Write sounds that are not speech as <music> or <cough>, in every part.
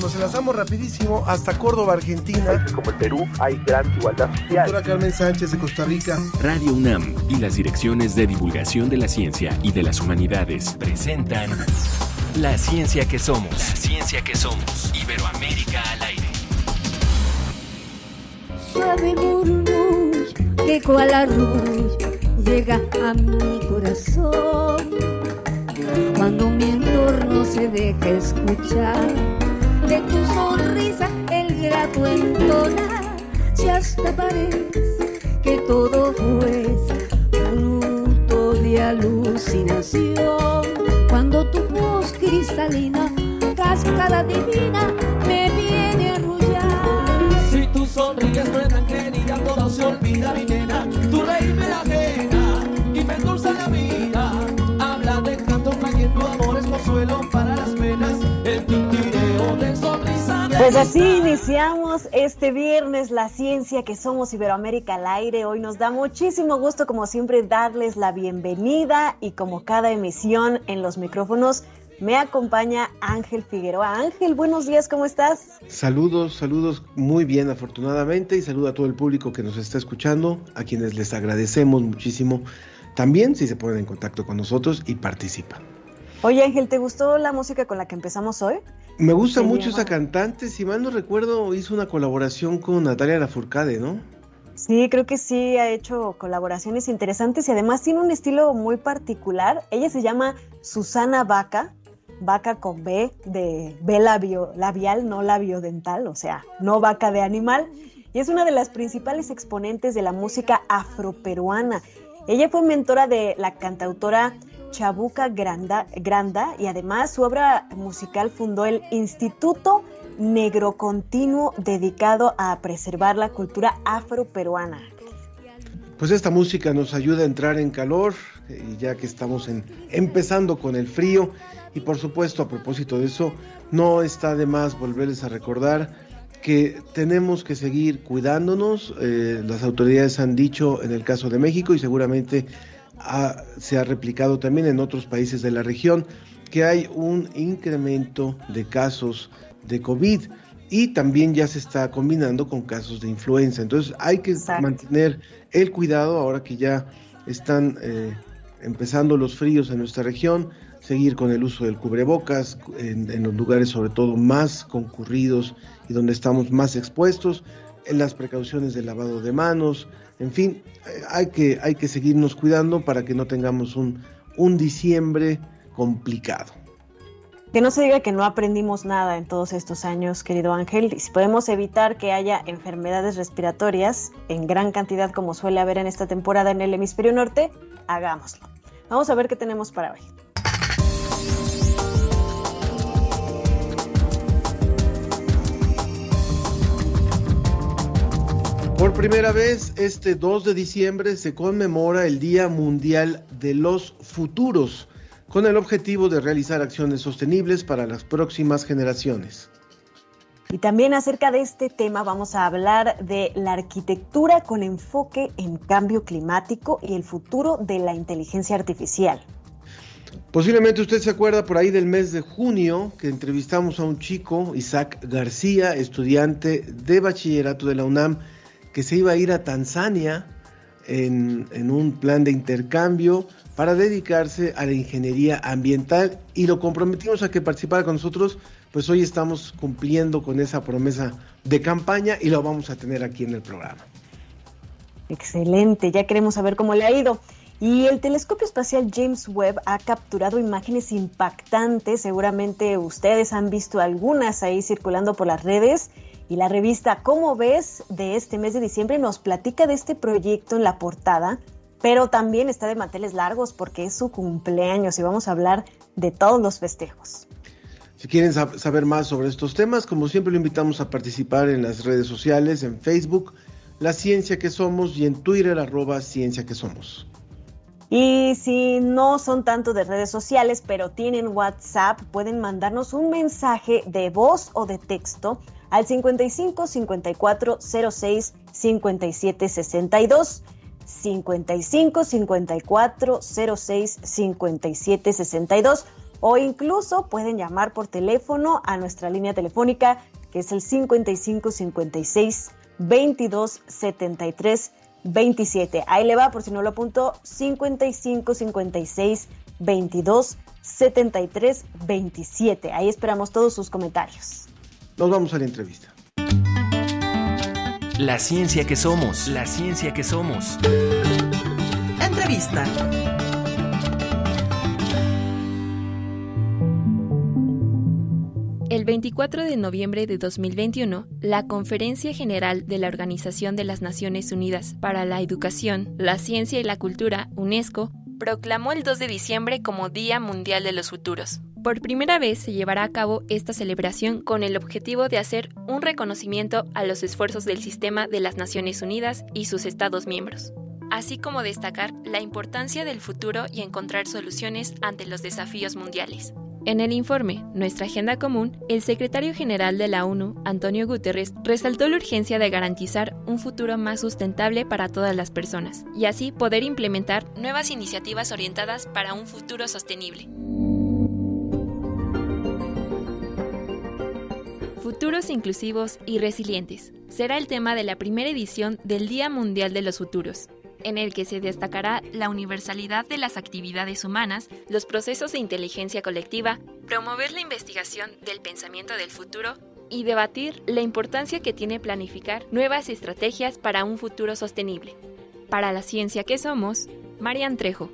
Nos enlazamos rapidísimo hasta Córdoba, Argentina. Como el Perú hay gran igualdad social. Doctora Carmen Sánchez de Costa Rica. Radio UNAM y las direcciones de divulgación de la ciencia y de las humanidades presentan La ciencia que somos. La ciencia que somos. Iberoamérica al aire. Suave murmullo que cual arrullo llega a mi corazón cuando mi entorno se deja escuchar de tu sonrisa el grato entona si hasta parece que todo fue fruto de alucinación. Cuando tu voz cristalina cascada divina me viene a arrullar. Si tu sonrisa es tan querida todo se olvida mi nena. Tu rey me la ajena y me endulza la vida. Habla de canto trayendo amores consuelo para Pues así iniciamos este viernes la ciencia que somos Iberoamérica al aire. Hoy nos da muchísimo gusto, como siempre, darles la bienvenida y como cada emisión en los micrófonos me acompaña Ángel Figueroa. Ángel, buenos días, ¿cómo estás? Saludos, saludos muy bien afortunadamente y saludo a todo el público que nos está escuchando, a quienes les agradecemos muchísimo también si se ponen en contacto con nosotros y participan. Oye Ángel, ¿te gustó la música con la que empezamos hoy? Me gusta mucho esa cantante, si mal no recuerdo, hizo una colaboración con Natalia Lafourcade, ¿no? Sí, creo que sí ha hecho colaboraciones interesantes y además tiene un estilo muy particular. Ella se llama Susana Vaca, vaca con B de B labio, labial, no labio dental, o sea, no vaca de animal. Y es una de las principales exponentes de la música afroperuana. Ella fue mentora de la cantautora Chabuca Granda, y además su obra musical fundó el Instituto Negro Continuo dedicado a preservar la cultura afroperuana. Pues esta música nos ayuda a entrar en calor, y ya que estamos en, empezando con el frío, y por supuesto a propósito de eso, no está de más volverles a recordar que tenemos que seguir cuidándonos, eh, las autoridades han dicho en el caso de México y seguramente ha, se ha replicado también en otros países de la región, que hay un incremento de casos de COVID y también ya se está combinando con casos de influenza. Entonces hay que Exacto. mantener el cuidado ahora que ya están eh, empezando los fríos en nuestra región, seguir con el uso del cubrebocas en, en, los lugares sobre todo más concurridos y donde estamos más expuestos, en las precauciones del lavado de manos, en fin, hay que, hay que seguirnos cuidando para que no tengamos un, un diciembre complicado. Que no se diga que no aprendimos nada en todos estos años, querido Ángel. Y si podemos evitar que haya enfermedades respiratorias en gran cantidad como suele haber en esta temporada en el hemisferio norte, hagámoslo. Vamos a ver qué tenemos para hoy. Por primera vez, este 2 de diciembre se conmemora el Día Mundial de los Futuros, con el objetivo de realizar acciones sostenibles para las próximas generaciones. Y también acerca de este tema vamos a hablar de la arquitectura con enfoque en cambio climático y el futuro de la inteligencia artificial. Posiblemente usted se acuerda por ahí del mes de junio que entrevistamos a un chico, Isaac García, estudiante de bachillerato de la UNAM, que se iba a ir a Tanzania en, en, un plan de intercambio para dedicarse a la ingeniería ambiental y lo comprometimos a que participara con nosotros, pues hoy estamos cumpliendo con esa promesa de campaña y lo vamos a tener aquí en el programa. Excelente, ya queremos saber cómo le ha ido. Y el telescopio espacial James Webb ha capturado imágenes impactantes, seguramente ustedes han visto algunas ahí circulando por las redes y la revista Cómo ves de este mes de diciembre nos platica de este proyecto en la portada, pero también está de manteles largos porque es su cumpleaños y vamos a hablar de todos los festejos. Si quieren saber más sobre estos temas, como siempre lo invitamos a participar en las redes sociales, en Facebook, La Ciencia que Somos y en Twitter, arroba Ciencia que Somos. Y si no son tanto de redes sociales, pero tienen WhatsApp, pueden mandarnos un mensaje de voz o de texto al 55 54 06 57 62. 55 54 06 57 62 o incluso pueden llamar por teléfono a nuestra línea telefónica que es el 55 56 22 73 27. Ahí le va, por si no lo apuntó, 55 56 22 73 27. Ahí esperamos todos sus comentarios. Nos vamos a la entrevista. La ciencia que somos, la ciencia que somos. Entrevista. El 24 de noviembre de 2021, la Conferencia General de la Organización de las Naciones Unidas para la Educación, la Ciencia y la Cultura, UNESCO, proclamó el 2 de diciembre como Día Mundial de los Futuros. Por primera vez se llevará a cabo esta celebración con el objetivo de hacer un reconocimiento a los esfuerzos del sistema de las Naciones Unidas y sus Estados miembros, así como destacar la importancia del futuro y encontrar soluciones ante los desafíos mundiales. En el informe Nuestra Agenda Común, el secretario general de la ONU, Antonio Guterres, resaltó la urgencia de garantizar un futuro más sustentable para todas las personas y así poder implementar nuevas iniciativas orientadas para un futuro sostenible. Futuros inclusivos y resilientes será el tema de la primera edición del Día Mundial de los Futuros, en el que se destacará la universalidad de las actividades humanas, los procesos de inteligencia colectiva, promover la investigación del pensamiento del futuro y debatir la importancia que tiene planificar nuevas estrategias para un futuro sostenible. Para la ciencia que somos, Marian Trejo.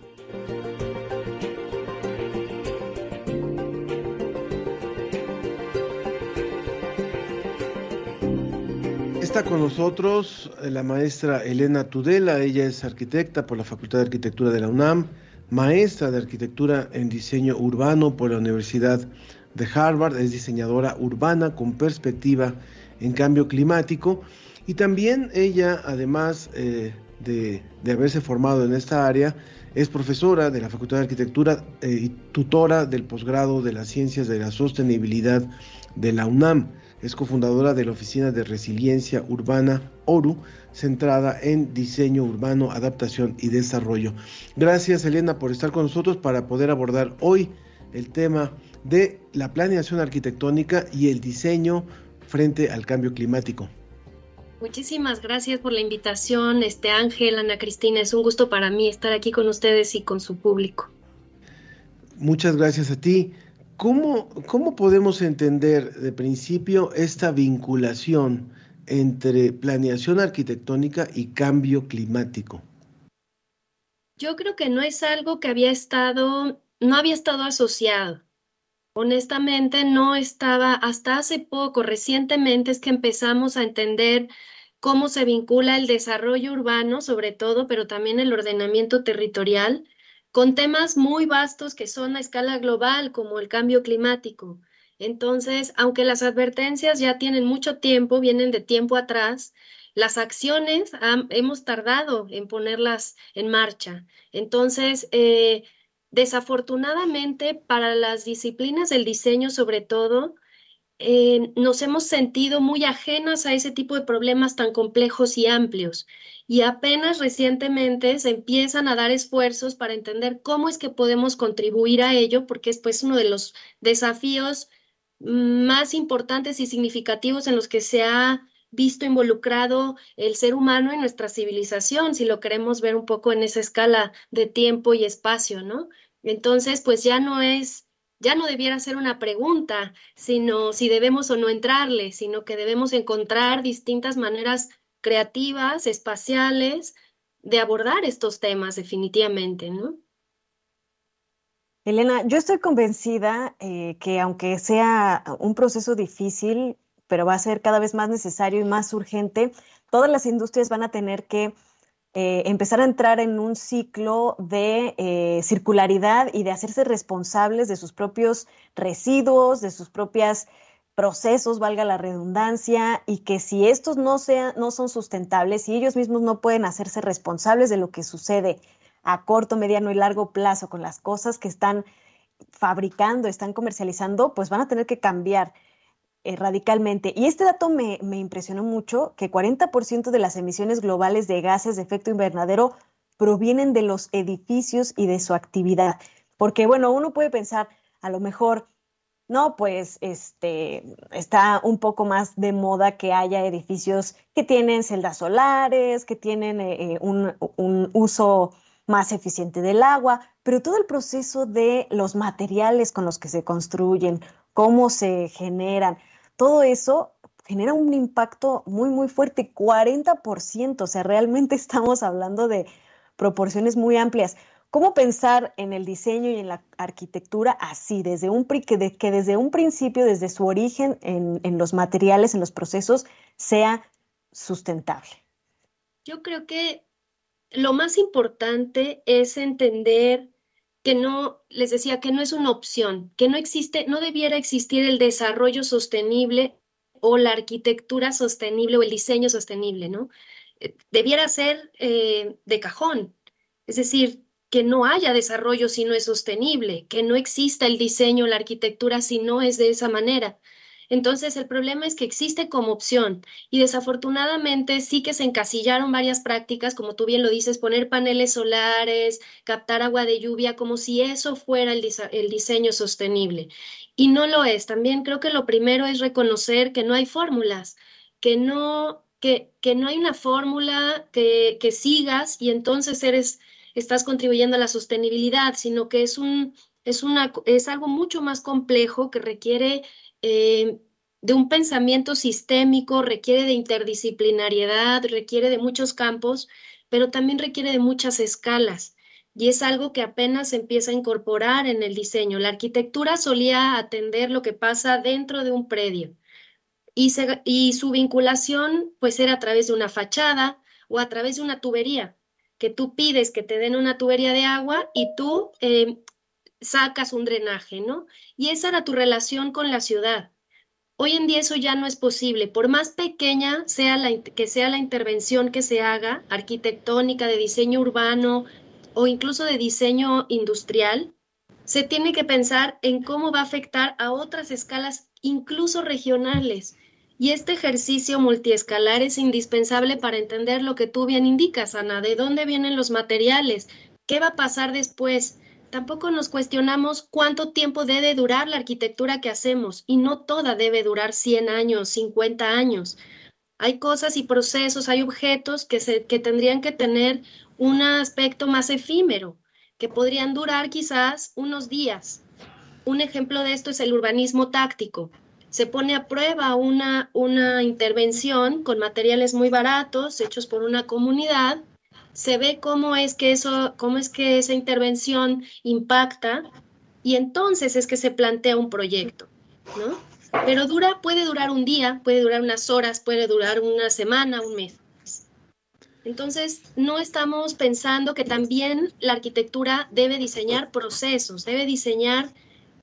Está con nosotros la maestra Elena Tudela, ella es arquitecta por la Facultad de Arquitectura de la UNAM, maestra de arquitectura en diseño urbano por la Universidad de Harvard, es diseñadora urbana con perspectiva en cambio climático. Y también ella, además eh, de, de, haberse formado en esta área, es profesora de la Facultad de Arquitectura eh, y tutora del posgrado de las Ciencias de la Sostenibilidad de la UNAM. Es cofundadora de la Oficina de Resiliencia Urbana ORU, centrada en diseño urbano, adaptación y desarrollo. Gracias Elena por estar con nosotros para poder abordar hoy el tema de la planeación arquitectónica y el diseño frente al cambio climático. Muchísimas gracias por la invitación, este Ángel, Ana Cristina. Es un gusto para mí estar aquí con ustedes y con su público. Muchas gracias a ti. ¿Cómo, ¿Cómo podemos entender de principio esta vinculación entre planeación arquitectónica y cambio climático? Yo creo que no es algo que había estado, no había estado asociado. Honestamente, no estaba, hasta hace poco, recientemente es que empezamos a entender cómo se vincula el desarrollo urbano, sobre todo, pero también el ordenamiento territorial, con temas muy vastos que son a escala global, como el cambio climático. Entonces, aunque las advertencias ya tienen mucho tiempo, vienen de tiempo atrás, las acciones hemos tardado en ponerlas en marcha. Entonces, eh, desafortunadamente, para las disciplinas del diseño, sobre todo, eh, nos hemos sentido muy ajenas a ese tipo de problemas tan complejos y amplios. Y apenas recientemente se empiezan a dar esfuerzos para entender cómo es que podemos contribuir a ello, porque es pues uno de los desafíos más importantes y significativos en los que se ha visto involucrado el ser humano en nuestra civilización, si lo queremos ver un poco en esa escala de tiempo y espacio, ¿no? Entonces, pues ya no es ya no debiera ser una pregunta, sino si debemos o no entrarle, sino que debemos encontrar distintas maneras creativas, espaciales, de abordar estos temas definitivamente, ¿no? Elena, yo estoy convencida eh, que aunque sea un proceso difícil, pero va a ser cada vez más necesario y más urgente, todas las industrias van a tener que eh, empezar a entrar en un ciclo de eh, circularidad y de hacerse responsables de sus propios residuos, de sus propios procesos, valga la redundancia, y que si estos no, sean, no son sustentables, si ellos mismos no pueden hacerse responsables de lo que sucede a corto, mediano y largo plazo con las cosas que están fabricando, están comercializando, pues van a tener que cambiar eh, radicalmente. Y este dato me, me impresionó mucho, que 40% de las emisiones globales de gases de efecto invernadero provienen de los edificios y de su actividad. Porque, bueno, uno puede pensar, a lo mejor no, pues este está un poco más de moda que haya edificios que tienen celdas solares, que tienen eh, un, un, uso más eficiente del agua, pero todo el proceso de los materiales con los que se construyen, cómo se generan, todo eso genera un impacto muy, muy fuerte, 40%, o sea, realmente <laughs> estamos hablando de proporciones muy amplias. ¿Cómo pensar en el diseño y en la arquitectura así, desde un, que, desde un principio, desde su origen en, en los materiales, en los procesos, sea sustentable? Yo creo que lo más importante es entender que no, les decía, que no es una opción, que no existe, no debiera existir el desarrollo sostenible o la arquitectura sostenible o el diseño sostenible, ¿no? Eh, debiera ser eh, de cajón. Es decir, que no haya desarrollo si no es sostenible, que no exista el diseño, la arquitectura si no es de esa manera. Entonces, el problema es que existe como opción y desafortunadamente sí que se encasillaron varias prácticas, como tú bien lo dices, poner paneles solares, captar agua de lluvia, como si eso fuera el, el diseño sostenible. Y no lo es. También creo que lo primero es reconocer que no hay fórmulas, que no, que, que no hay una fórmula que, que sigas y entonces eres estás contribuyendo a la sostenibilidad, sino que es, un, es, una, es algo mucho más complejo que requiere eh, de un pensamiento sistémico, requiere de interdisciplinariedad, requiere de muchos campos, pero también requiere de muchas escalas. Y es algo que apenas se empieza a incorporar en el diseño. La arquitectura solía atender lo que pasa dentro de un predio y, y su vinculación pues era a través de una fachada o a través de una tubería que tú pides que te den una tubería de agua y tú eh, sacas un drenaje, ¿no? Y esa era tu relación con la ciudad. Hoy en día eso ya no es posible. Por más pequeña sea la, que sea la intervención que se haga, arquitectónica, de diseño urbano o incluso de diseño industrial, se tiene que pensar en cómo va a afectar a otras escalas, incluso regionales. Y este ejercicio multiescalar es indispensable para entender lo que tú bien indicas, Ana, de dónde vienen los materiales, qué va a pasar después. Tampoco nos cuestionamos cuánto tiempo debe durar la arquitectura que hacemos y no toda debe durar 100 años, 50 años. Hay cosas y procesos, hay objetos que, que tendrían que tener un aspecto más efímero, que podrían durar quizás unos días. Un ejemplo de esto es el urbanismo táctico se pone a prueba una, una intervención con materiales muy baratos hechos por una comunidad, se ve cómo es que eso, cómo es que esa intervención impacta y entonces es que se plantea un proyecto, ¿no? Pero dura, puede durar un día, puede durar unas horas, puede durar una semana, un mes. Entonces, no estamos pensando que también la arquitectura debe diseñar procesos, debe diseñar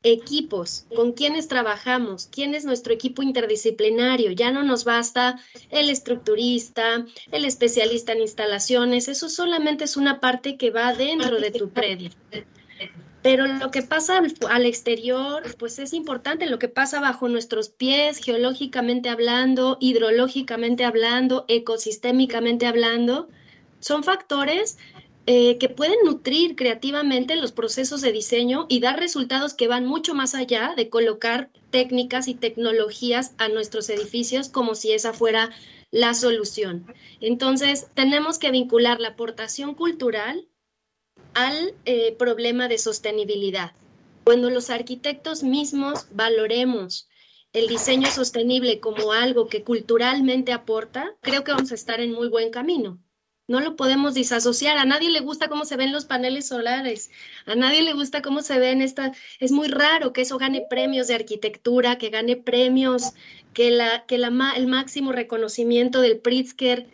equipos, con quienes trabajamos, quién es nuestro equipo interdisciplinario. Ya no nos basta el estructurista, el especialista en instalaciones, eso solamente es una parte que va dentro de tu predio. Pero lo que pasa al, exterior, pues es importante, lo que pasa bajo nuestros pies, geológicamente hablando, hidrológicamente hablando, ecosistémicamente hablando, son factores eh, que pueden nutrir creativamente los procesos de diseño y dar resultados que van mucho más allá de colocar técnicas y tecnologías a nuestros edificios como si esa fuera la solución. Entonces, tenemos que vincular la aportación cultural al eh, problema de sostenibilidad. Cuando los arquitectos mismos valoremos el diseño sostenible como algo que culturalmente aporta, creo que vamos a estar en muy buen camino no lo podemos disasociar. A nadie le gusta cómo se ven los paneles solares, a nadie le gusta cómo se ven esta. Es muy raro que eso gane premios de arquitectura, que gane premios, que, el máximo reconocimiento del Pritzker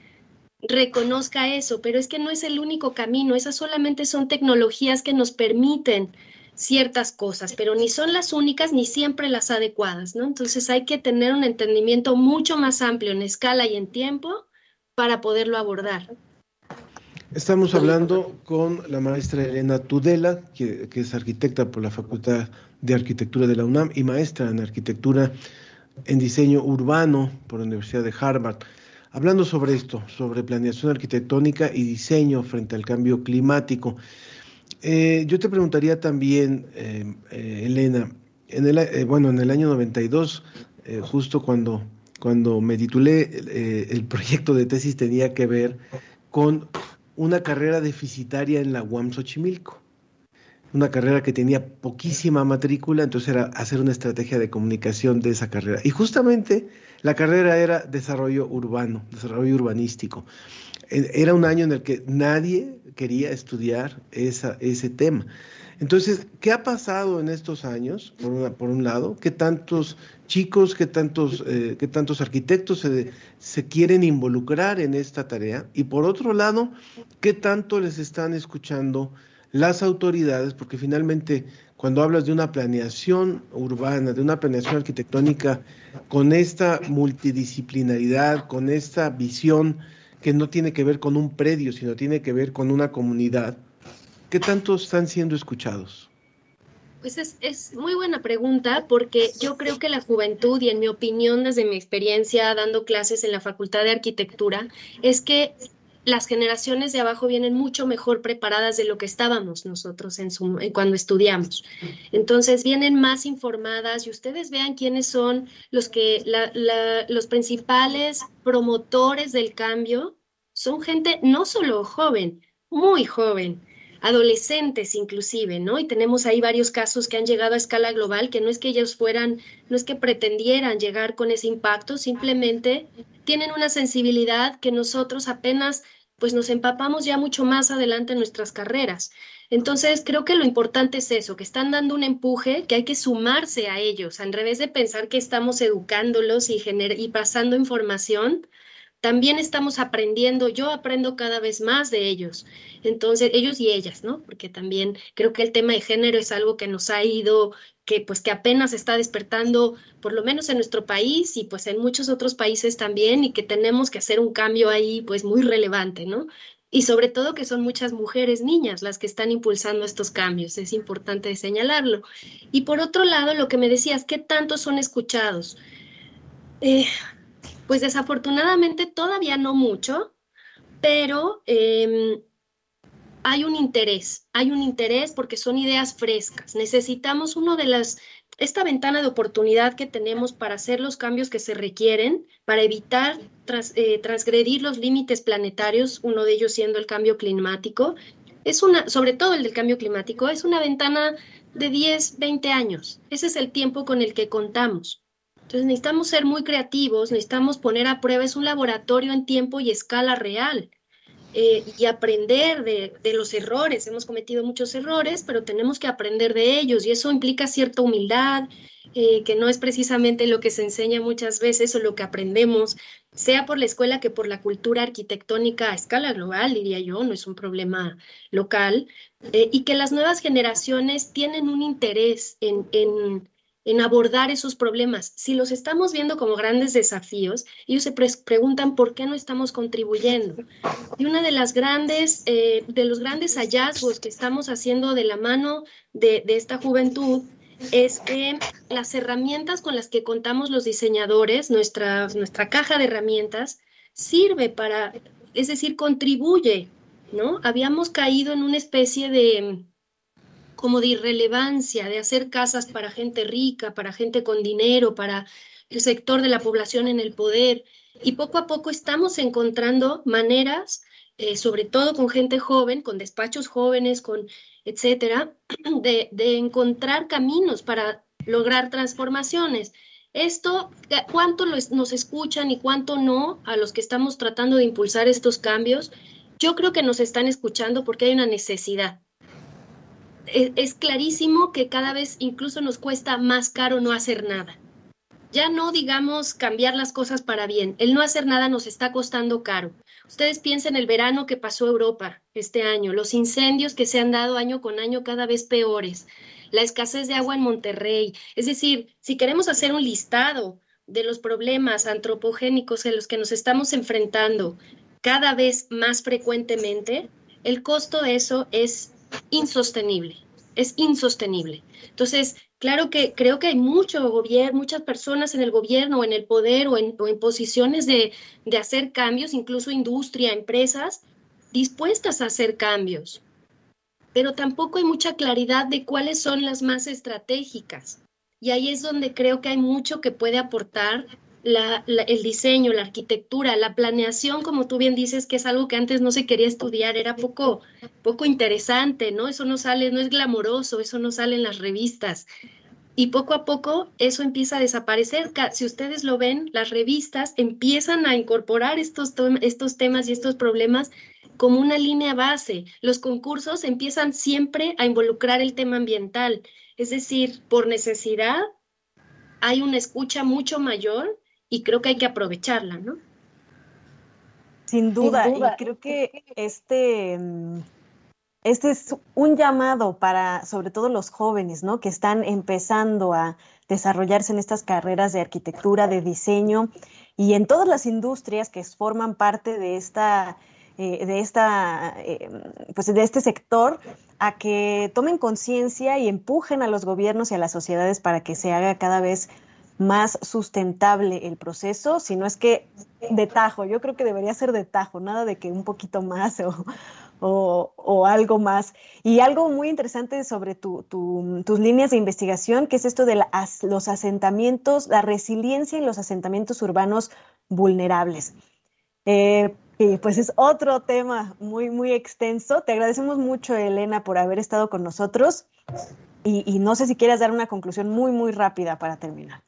reconozca eso, pero es que no es el único camino, esas solamente son tecnologías que nos permiten ciertas cosas, pero ni son las únicas ni siempre las adecuadas, ¿no? Entonces hay que tener un entendimiento mucho más amplio en escala y en tiempo para poderlo abordar. Estamos hablando con la maestra Elena Tudela, que, es arquitecta por la Facultad de Arquitectura de la UNAM y maestra en arquitectura en diseño urbano por la Universidad de Harvard. Hablando sobre esto, sobre planeación arquitectónica y diseño frente al cambio climático. Eh, yo te preguntaría también, eh, eh, Elena, en el, bueno, en el año 92, justo cuando, cuando me titulé, el proyecto de tesis tenía que ver con una carrera deficitaria en la UAM Xochimilco. Una carrera que tenía poquísima matrícula, entonces era hacer una estrategia de comunicación de esa carrera. Y justamente la carrera era desarrollo urbano, desarrollo urbanístico. Era un año en el que nadie quería estudiar ese tema. Entonces, ¿qué ha pasado en estos años? Por, por un lado, ¿qué tantos chicos, qué tantos, eh, qué tantos arquitectos se, se, quieren involucrar en esta tarea? Y por otro lado, ¿qué tanto les están escuchando las autoridades? Porque finalmente, cuando hablas de una planeación urbana, de una planeación arquitectónica, con esta multidisciplinaridad, con esta visión que no tiene que ver con un predio, sino tiene que ver con una comunidad, ¿qué tanto están siendo escuchados? Pues es, es, muy buena pregunta porque yo creo que la juventud y en mi opinión desde mi experiencia dando clases en la Facultad de Arquitectura es que las generaciones de abajo vienen mucho mejor preparadas de lo que estábamos nosotros en su, cuando estudiamos. Entonces vienen más informadas y ustedes vean quiénes son los que los principales promotores del cambio son gente no solo joven, muy joven, adolescentes inclusive, ¿no? Y tenemos ahí varios casos que han llegado a escala global, que no es que ellos fueran, no es que pretendieran llegar con ese impacto, simplemente tienen una sensibilidad que nosotros apenas pues nos empapamos ya mucho más adelante en nuestras carreras. Entonces, creo que lo importante es eso, que están dando un empuje, que hay que sumarse a ellos, al revés de pensar que estamos educándolos y, y pasando información, también estamos aprendiendo, yo aprendo cada vez más de ellos, entonces ellos y ellas, ¿no? Porque también creo que el tema de género es algo que nos ha ido, que pues que apenas está despertando, por lo menos en nuestro país y pues en muchos otros países también, y que tenemos que hacer un cambio ahí pues muy relevante, ¿no? Y sobre todo que son muchas mujeres, niñas, las que están impulsando estos cambios, es importante señalarlo. Y por otro lado, lo que me decías, ¿qué tanto son escuchados? Eh, pues desafortunadamente todavía no mucho, pero em, hay un interés, hay un interés porque son ideas frescas. Necesitamos uno de las, esta ventana de oportunidad que tenemos para hacer los cambios que se requieren, para evitar eh, transgredir los límites planetarios, uno de ellos siendo el cambio climático. Es una, sobre todo el del cambio climático, es una ventana de 10, 20 años. Ese es el tiempo con el que contamos. Entonces necesitamos ser muy creativos, necesitamos poner a prueba, es un laboratorio en tiempo y escala real. Eh, y aprender de, los errores. Hemos cometido muchos errores, pero tenemos que aprender de ellos y eso implica cierta humildad, eh, que no es precisamente lo que se enseña muchas veces o lo que aprendemos, sea por la escuela que por la cultura arquitectónica a escala global, diría yo, no es un problema local, eh, y que las nuevas generaciones tienen un interés en en abordar esos problemas. Si los estamos viendo como grandes desafíos, ellos se preguntan por qué no estamos contribuyendo. Y una de las grandes, eh, de los grandes hallazgos que estamos haciendo de la mano de, esta juventud es que las herramientas con las que contamos los diseñadores, nuestra, nuestra caja de herramientas, sirve para, es decir, contribuye, ¿no? Habíamos caído en una especie de, como de irrelevancia, de hacer casas para gente rica, para gente con dinero, para el sector de la población en el poder. Y poco a poco estamos encontrando maneras, eh, sobre todo con gente joven, con despachos jóvenes, con etcétera, <clears throat> de, de encontrar caminos para lograr transformaciones. Esto, ¿cuánto nos escuchan y cuánto no a los que estamos tratando de impulsar estos cambios? Yo creo que nos están escuchando porque hay una necesidad es, clarísimo que cada vez incluso nos cuesta más caro no hacer nada. Ya no digamos cambiar las cosas para bien, el no hacer nada nos está costando caro. Ustedes piensen el verano que pasó Europa este año, los incendios que se han dado año con año cada vez peores, la escasez de agua en Monterrey. Es decir, si queremos hacer un listado de los problemas antropogénicos en los que nos estamos enfrentando cada vez más frecuentemente, el costo de eso es insostenible, es insostenible. Entonces, claro que creo que hay mucho gobierno, muchas personas en el gobierno, en el poder o en, posiciones de, de hacer cambios, incluso industria, empresas, dispuestas a hacer cambios. pero tampoco hay mucha claridad de cuáles son las más estratégicas. Y ahí es donde creo que hay mucho que puede aportar el diseño, la arquitectura, la planeación, como tú bien dices, que es algo que antes no se quería estudiar, era poco, poco interesante, ¿no? Eso no sale, no es glamoroso, eso no sale en las revistas. Y poco a poco eso empieza a desaparecer. Si ustedes lo ven, las revistas empiezan a incorporar estos, estos temas y estos problemas como una línea base. Los concursos empiezan siempre a involucrar el tema ambiental. Es decir, por necesidad hay una escucha mucho mayor y creo que hay que aprovecharla, ¿no? Sin duda, y creo que este, mm, este es un llamado para sobre todo los jóvenes, ¿no? Que están empezando a desarrollarse en estas carreras de arquitectura, de diseño y en todas las industrias que forman parte de esta eh, de esta eh, pues de este sector a que tomen conciencia y empujen a los gobiernos y a las sociedades para que se haga cada vez más sustentable el proceso, sino es que de tajo, yo creo que debería ser de tajo, nada de que un poquito más <laughs> o, o, algo más. Y algo muy interesante sobre tu, tus líneas de investigación, que es esto de los asentamientos, la resiliencia en los asentamientos urbanos vulnerables. Eh, pues es otro tema muy, muy extenso. Te agradecemos mucho, Elena, por haber estado con nosotros. Y, y no sé si quieras dar una conclusión muy, muy rápida para terminar.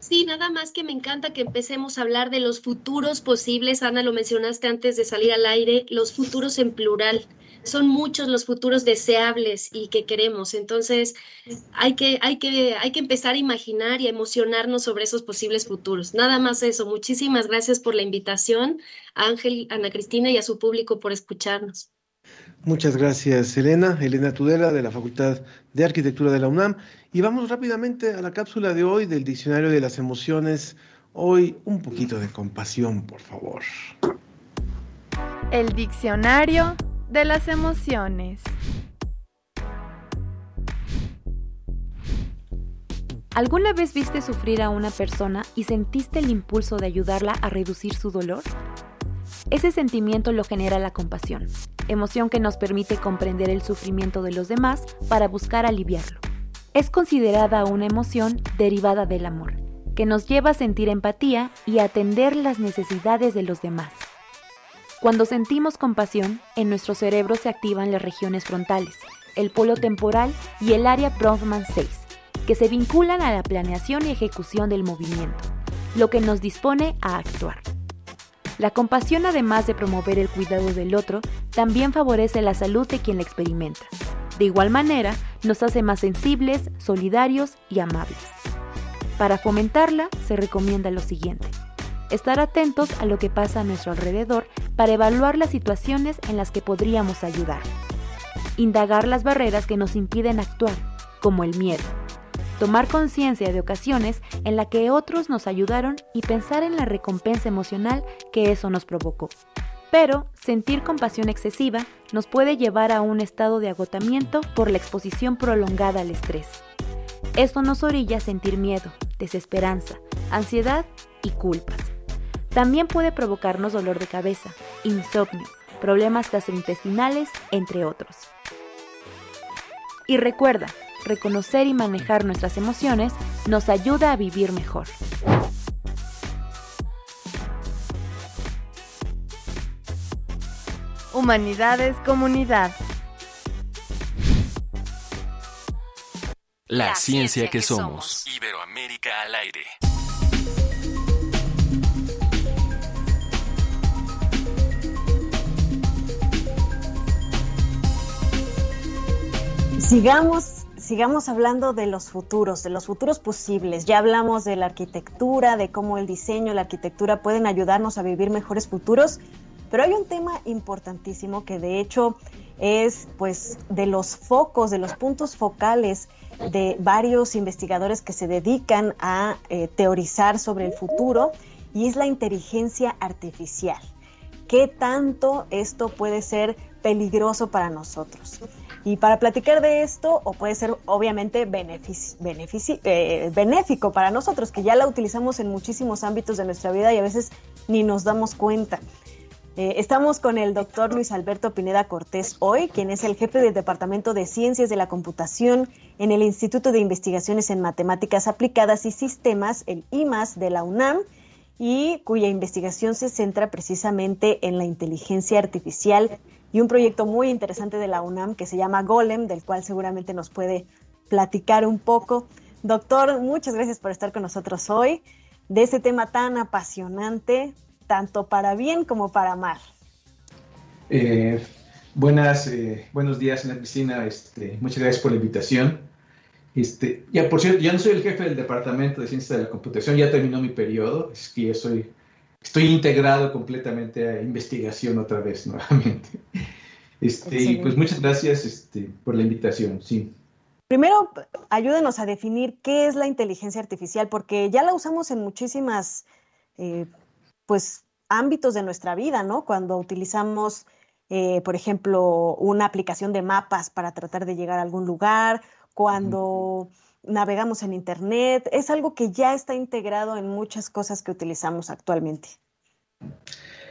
Sí, nada más que me encanta que empecemos a hablar de los futuros posibles. Ana, lo mencionaste antes de salir al aire, los futuros en plural. Son muchos los futuros deseables y que queremos. Entonces, hay que, hay que, hay que empezar a imaginar y a emocionarnos sobre esos posibles futuros. Nada más eso. Muchísimas gracias por la invitación, Ángel, Ana Cristina y a su público por escucharnos. Muchas gracias, Elena. Elena Tudela, de la Facultad de Arquitectura de la UNAM. Y vamos rápidamente a la cápsula de hoy del Diccionario de las Emociones. Hoy un poquito de compasión, por favor. El Diccionario de las Emociones. ¿Alguna vez viste sufrir a una persona y sentiste el impulso de ayudarla a reducir su dolor? Ese sentimiento lo genera la compasión, emoción que nos permite comprender el sufrimiento de los demás para buscar aliviarlo. Es considerada una emoción derivada del amor, que nos lleva a sentir empatía y atender las necesidades de los demás. Cuando sentimos compasión, en nuestro cerebro se activan las regiones frontales, el polo temporal y el área Bronfman 6, que se vinculan a la planeación y ejecución del movimiento, lo que nos dispone a actuar. La compasión, además de promover el cuidado del otro, también favorece la salud de quien la experimenta. De igual manera, nos hace más sensibles, solidarios y amables. Para fomentarla, se recomienda lo siguiente. Estar atentos a lo que pasa a nuestro alrededor para evaluar las situaciones en las que podríamos ayudar. Indagar las barreras que nos impiden actuar, como el miedo tomar conciencia de ocasiones en la que otros nos ayudaron y pensar en la recompensa emocional que eso nos provocó. Pero sentir compasión excesiva nos puede llevar a un estado de agotamiento por la exposición prolongada al estrés. Esto nos orilla a sentir miedo, desesperanza, ansiedad y culpas. También puede provocarnos dolor de cabeza, insomnio, problemas gastrointestinales, entre otros. Y recuerda, reconocer y manejar nuestras emociones nos ayuda a vivir mejor. Humanidades Comunidad. La, ciencia, que, somos. Iberoamérica al aire. Sigamos sigamos hablando de los futuros, de los futuros posibles. Ya hablamos de la arquitectura, de cómo el diseño, la arquitectura pueden ayudarnos a vivir mejores futuros, pero hay un tema importantísimo que de hecho es pues de los focos, de los puntos focales de varios investigadores que se dedican a eh, teorizar sobre el futuro y es la inteligencia artificial. ¿Qué tanto esto puede ser peligroso para nosotros? Y para platicar de esto, o puede ser obviamente eh, benéfico para nosotros, que ya la utilizamos en muchísimos ámbitos de nuestra vida y a veces ni nos damos cuenta. Eh, estamos con el doctor Luis Alberto Pineda Cortés hoy, quien es el jefe del Departamento de Ciencias de la Computación en el Instituto de Investigaciones en Matemáticas Aplicadas y Sistemas, el IMAS de la UNAM, y cuya investigación se centra precisamente en la inteligencia artificial y un proyecto muy interesante de la UNAM que se llama Golem, del cual seguramente nos puede platicar un poco. Doctor, muchas gracias por estar con nosotros hoy de este tema tan apasionante, tanto para bien como para mal. Eh, buenas, eh, buenos días, en la. Este, muchas gracias por la invitación. Este, ya, por cierto, ya no soy el jefe del Departamento de Ciencias de la Computación, ya terminó mi periodo, es que ya soy, estoy integrado completamente a investigación otra vez, nuevamente. <laughs> Este, pues muchas gracias este, por la invitación, sí. Primero, ayúdenos a definir qué es la inteligencia artificial, porque ya la usamos en muchísimas eh, pues ámbitos de nuestra vida, ¿no? Cuando utilizamos, eh, por ejemplo, una aplicación de mapas para tratar de llegar a algún lugar, cuando navegamos en Internet, es algo que ya está integrado en muchas cosas que utilizamos actualmente.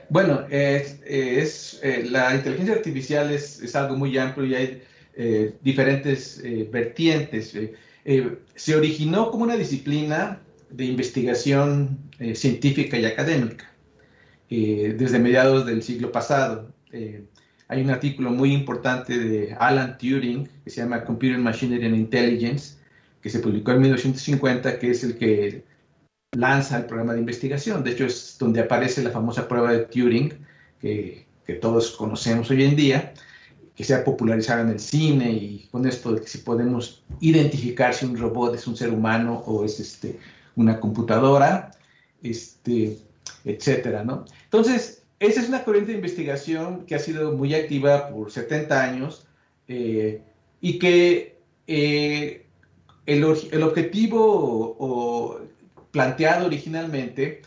Bueno, es, eh, la inteligencia artificial es, algo muy amplio y hay eh, diferentes vertientes. se originó como una disciplina de investigación científica y académica. Eh, desde mediados del siglo pasado. Eh, hay un artículo muy importante de Alan Turing que se llama Computer Machinery and Intelligence, que se publicó en 1950, que es el que lanza el programa de investigación. De hecho, es donde aparece la famosa prueba de Turing, que, que todos conocemos hoy en día, que se ha popularizado en el cine y con esto de que si podemos identificar si un robot es un ser humano o es este, una computadora. Este, etcétera, ¿no? Entonces, esa es una corriente de investigación que ha sido muy activa por 70 años eh, y que eh, el, objetivo planteado originalmente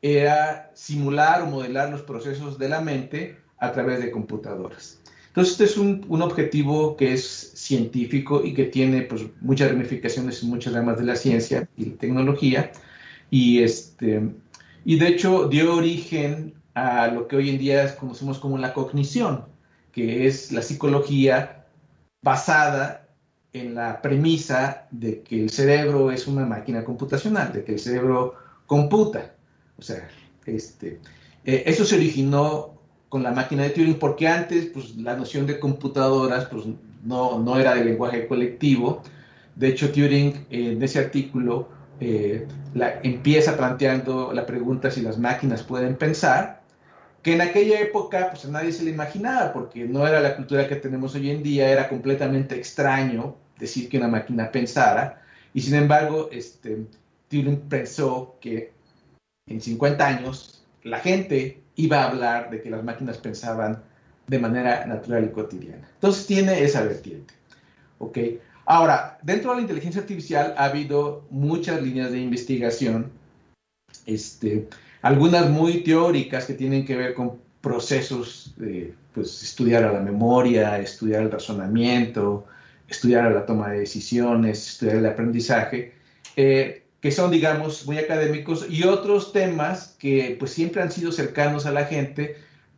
era simular o modelar los procesos de la mente a través de computadoras. Entonces, este es un, objetivo que es científico y que tiene pues, muchas ramificaciones en muchas ramas de la ciencia y la tecnología. Y este, y de hecho dio origen a lo que hoy en día conocemos como la cognición, que es la psicología basada en la premisa de que el cerebro es una máquina computacional, de que el cerebro computa. O sea, este, eh, eso se originó con la máquina de Turing, porque antes pues, la noción de computadoras pues, no, no era de lenguaje colectivo. De hecho, Turing en ese artículo eh, empieza planteando la pregunta si las máquinas pueden pensar, que en aquella época pues a nadie se le imaginaba, porque no era la cultura que tenemos hoy en día, era completamente extraño decir que una máquina pensara, y sin embargo, este, Turing pensó que en 50 años la gente iba a hablar de que las máquinas pensaban de manera natural y cotidiana. Entonces tiene esa vertiente. ¿ok? Ahora, dentro de la inteligencia artificial ha habido muchas líneas de investigación, este, algunas muy teóricas que tienen que ver con procesos de pues, estudiar a la memoria, estudiar el razonamiento, estudiar la toma de decisiones, estudiar el aprendizaje, eh, que son, digamos, muy académicos, y otros temas que pues siempre han sido cercanos a la gente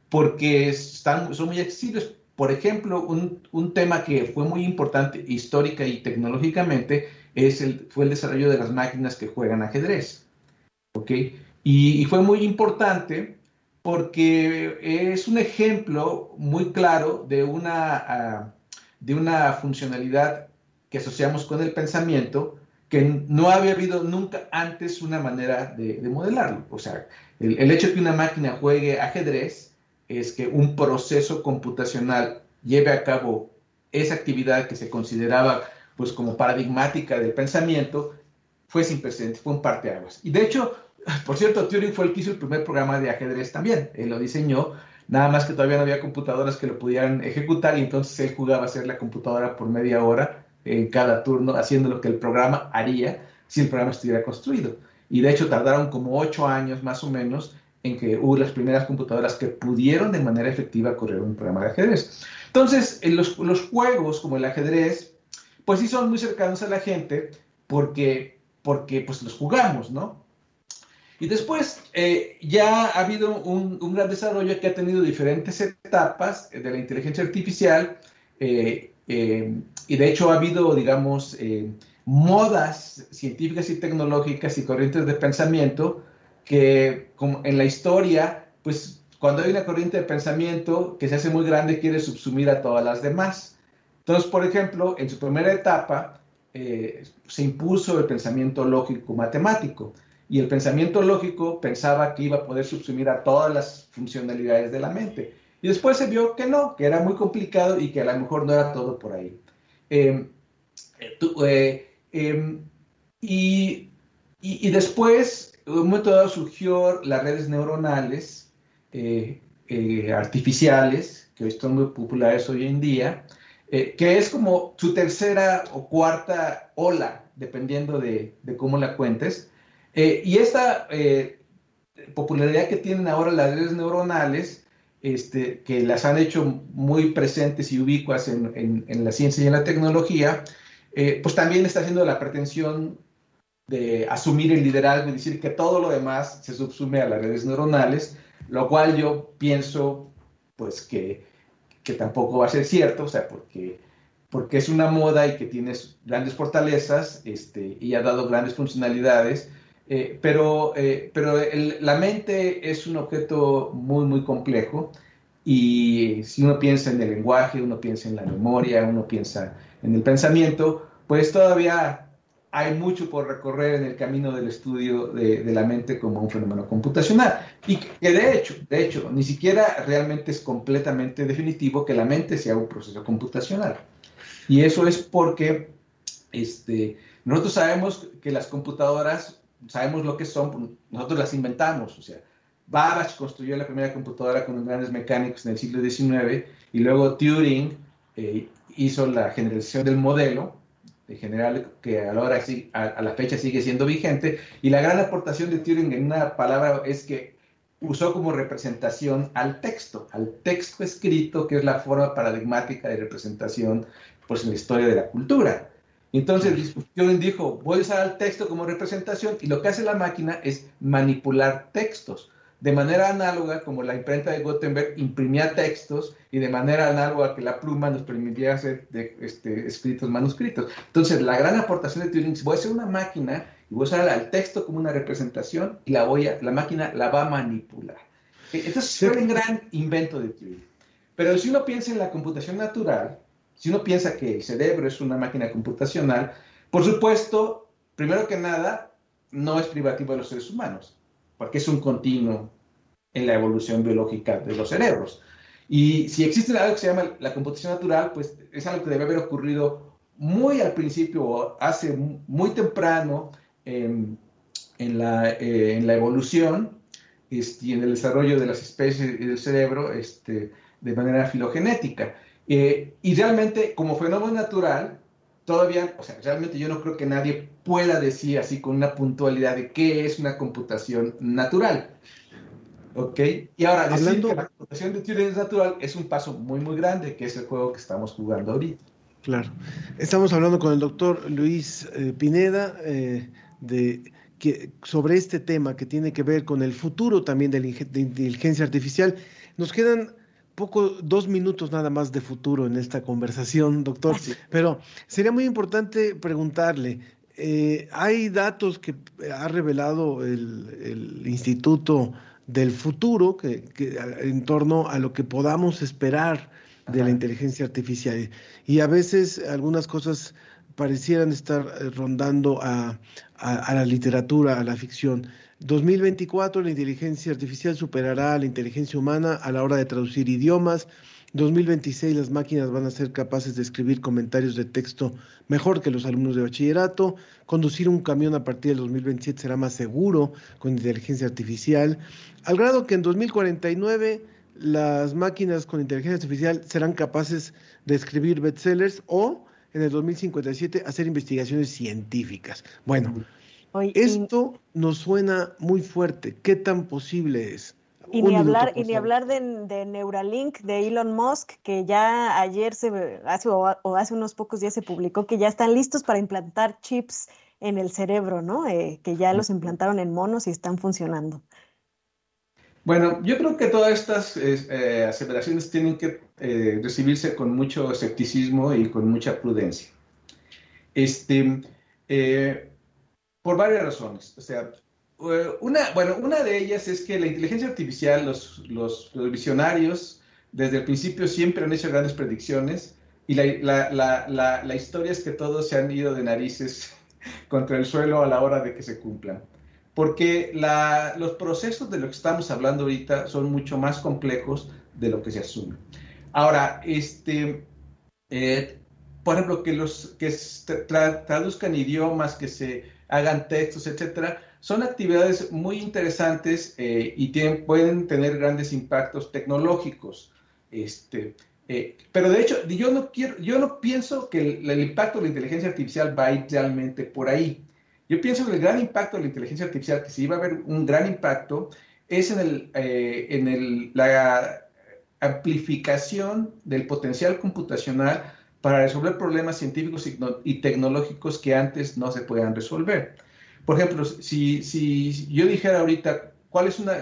porque están, son muy accesibles por ejemplo, un, tema que fue muy importante histórica y tecnológicamente es el, fue el desarrollo de las máquinas que juegan ajedrez. ¿ok? Y, fue muy importante porque es un ejemplo muy claro de una, ah, de una funcionalidad que asociamos con el pensamiento que no había habido nunca antes una manera de, modelarlo. O sea, el, el hecho de que una máquina juegue ajedrez es que un proceso computacional lleve a cabo esa actividad que se consideraba pues como paradigmática del pensamiento, fue sin precedentes, fue un parteaguas. Y de hecho, por cierto, Turing fue el que hizo el primer programa de ajedrez también, él lo diseñó, nada más que todavía no había computadoras que lo pudieran ejecutar y entonces él jugaba a hacer la computadora por media hora en cada turno, haciendo lo que el programa haría si el programa estuviera construido. Y de hecho tardaron como ocho años más o menos en que hubo las primeras computadoras que pudieron de manera efectiva correr un programa de ajedrez. Entonces, en los, juegos como el ajedrez, pues sí son muy cercanos a la gente porque, porque pues los jugamos, ¿no? Y después eh, ya ha habido un, gran desarrollo que ha tenido diferentes etapas de la inteligencia artificial eh, eh, y de hecho ha habido, digamos, modas científicas y tecnológicas y corrientes de pensamiento que como en la historia, pues cuando hay una corriente de pensamiento que se hace muy grande quiere subsumir a todas las demás. Entonces, por ejemplo, en su primera etapa se impuso el pensamiento lógico matemático y el pensamiento lógico pensaba que iba a poder subsumir a todas las funcionalidades de la mente. Y después se vio que no, que era muy complicado y que a lo mejor no era todo por ahí. Em, eh, em, y, y, después, en un momento dado surgió las redes neuronales eh, eh, artificiales, que hoy son muy populares hoy en día, que es como su tercera o cuarta ola, dependiendo de, de cómo la cuentes, eh, y esta eh, popularidad que tienen ahora las redes neuronales, este, que las han hecho muy presentes y ubicuas en, la ciencia y en la tecnología, eh, pues también está haciendo la pretensión de asumir el liderazgo y decir que todo lo demás se subsume a las redes neuronales, lo cual yo pienso pues que, que tampoco va a ser cierto, o sea, porque, porque es una moda y que tiene grandes fortalezas este, y ha dado grandes funcionalidades, eh, pero eh, pero la mente es un objeto muy, muy complejo y si uno piensa en el lenguaje, uno piensa en la memoria, uno piensa en el pensamiento, pues todavía hay mucho por recorrer en el camino del estudio de, la mente como un fenómeno computacional. Y que de hecho, de hecho, ni siquiera realmente es completamente definitivo que la mente sea un proceso computacional. Y eso es porque este, nosotros sabemos que las computadoras sabemos lo que son, pues, nosotros las inventamos, o sea, Babbage construyó la primera computadora con grandes mecánicos en el siglo XIX y luego Turing eh, hizo la generalización del modelo de general que a la, hora, a, la fecha sigue siendo vigente y la gran aportación de Turing en una palabra es que usó como representación al texto, al texto escrito que es la forma paradigmática de representación pues en la historia de la cultura. Entonces Turing dijo, voy a usar el texto como representación y lo que hace la máquina es manipular textos. De manera análoga, como la imprenta de Gutenberg imprimía textos y de manera análoga que la pluma nos permitía hacer este, escritos manuscritos. Entonces, la gran aportación de Turing es, voy a hacer una máquina y voy a usar al texto como una representación y la, voy a, la máquina la va a manipular. Entonces, fue un gran invento de Turing. Pero si uno piensa en la computación natural, si uno piensa que el cerebro es una máquina computacional, por supuesto, primero que nada, no es privativo de los seres humanos, porque es un continuo en la evolución biológica de los cerebros. Y si existe algo que se llama la computación natural, pues es algo que debe haber ocurrido muy al principio, o hace muy temprano en, la, eh, la, evolución este, y en el desarrollo de las especies y del cerebro este, de manera filogenética. Eh, y realmente, como fenómeno natural, todavía, o sea, realmente yo no creo que nadie pueda decir así con una puntualidad de qué es una computación natural. ¿Ok? Y ahora, decir que la computación de Turing es natural es un paso muy, muy grande, que es el juego que estamos jugando ahorita. Claro. Estamos hablando con el doctor Luis eh, Pineda eh, de, que, sobre este tema que tiene que ver con el futuro también de la inteligencia artificial. Nos quedan poco, dos minutos nada más de futuro en esta conversación, doctor, pero sería muy importante preguntarle, eh, hay datos que ha revelado el, Instituto del Futuro que, en torno a lo que podamos esperar de la inteligencia artificial. Y a veces algunas cosas parecieran estar eh, rondando a, a la literatura, a la ficción. 2024 la inteligencia artificial superará a la inteligencia humana a la hora de traducir idiomas. 2026 las máquinas van a ser capaces de escribir comentarios de texto mejor que los alumnos de bachillerato. Conducir un camión a partir del 2027 será más seguro con inteligencia artificial. Al grado que en 2049 las máquinas con inteligencia artificial serán capaces de escribir bestsellers o en el 2057 hacer investigaciones científicas. Bueno, esto nos suena muy fuerte. ¿Qué tan posible es? Y ni hablar, y ni hablar de, Neuralink de Elon Musk, que ya ayer se hace o, hace unos pocos días se publicó que ya están listos para implantar chips en el cerebro, ¿no? Eh, que ya los implantaron en monos y están funcionando. Bueno, yo creo que todas estas eh, aseveraciones tienen que eh, recibirse con mucho escepticismo y con mucha prudencia. Este, por varias razones. O sea, una, bueno, una de ellas es que la inteligencia artificial, los, los, visionarios, desde el principio siempre han hecho grandes predicciones y la, la, la, la, historia es que todos se han ido de narices <laughs> contra el suelo a la hora de que se cumplan. Porque los procesos de lo que estamos hablando ahorita son mucho más complejos de lo que se asume. Ahora, este, eh, por ejemplo, que los que traduzcan idiomas, que se hagan textos, etcétera, son actividades muy interesantes eh, y pueden tener grandes impactos tecnológicos. Este, eh, pero de hecho, yo no, quiero, yo no pienso que el, impacto de la inteligencia artificial va a ir realmente por ahí. Yo pienso que el gran impacto de la inteligencia artificial, que sí va a haber un gran impacto, es en, el, eh, en el, la amplificación del potencial computacional para resolver problemas científicos y, tecnológicos que antes no se podían resolver. Por ejemplo, si, si yo dijera ahorita cuál es una,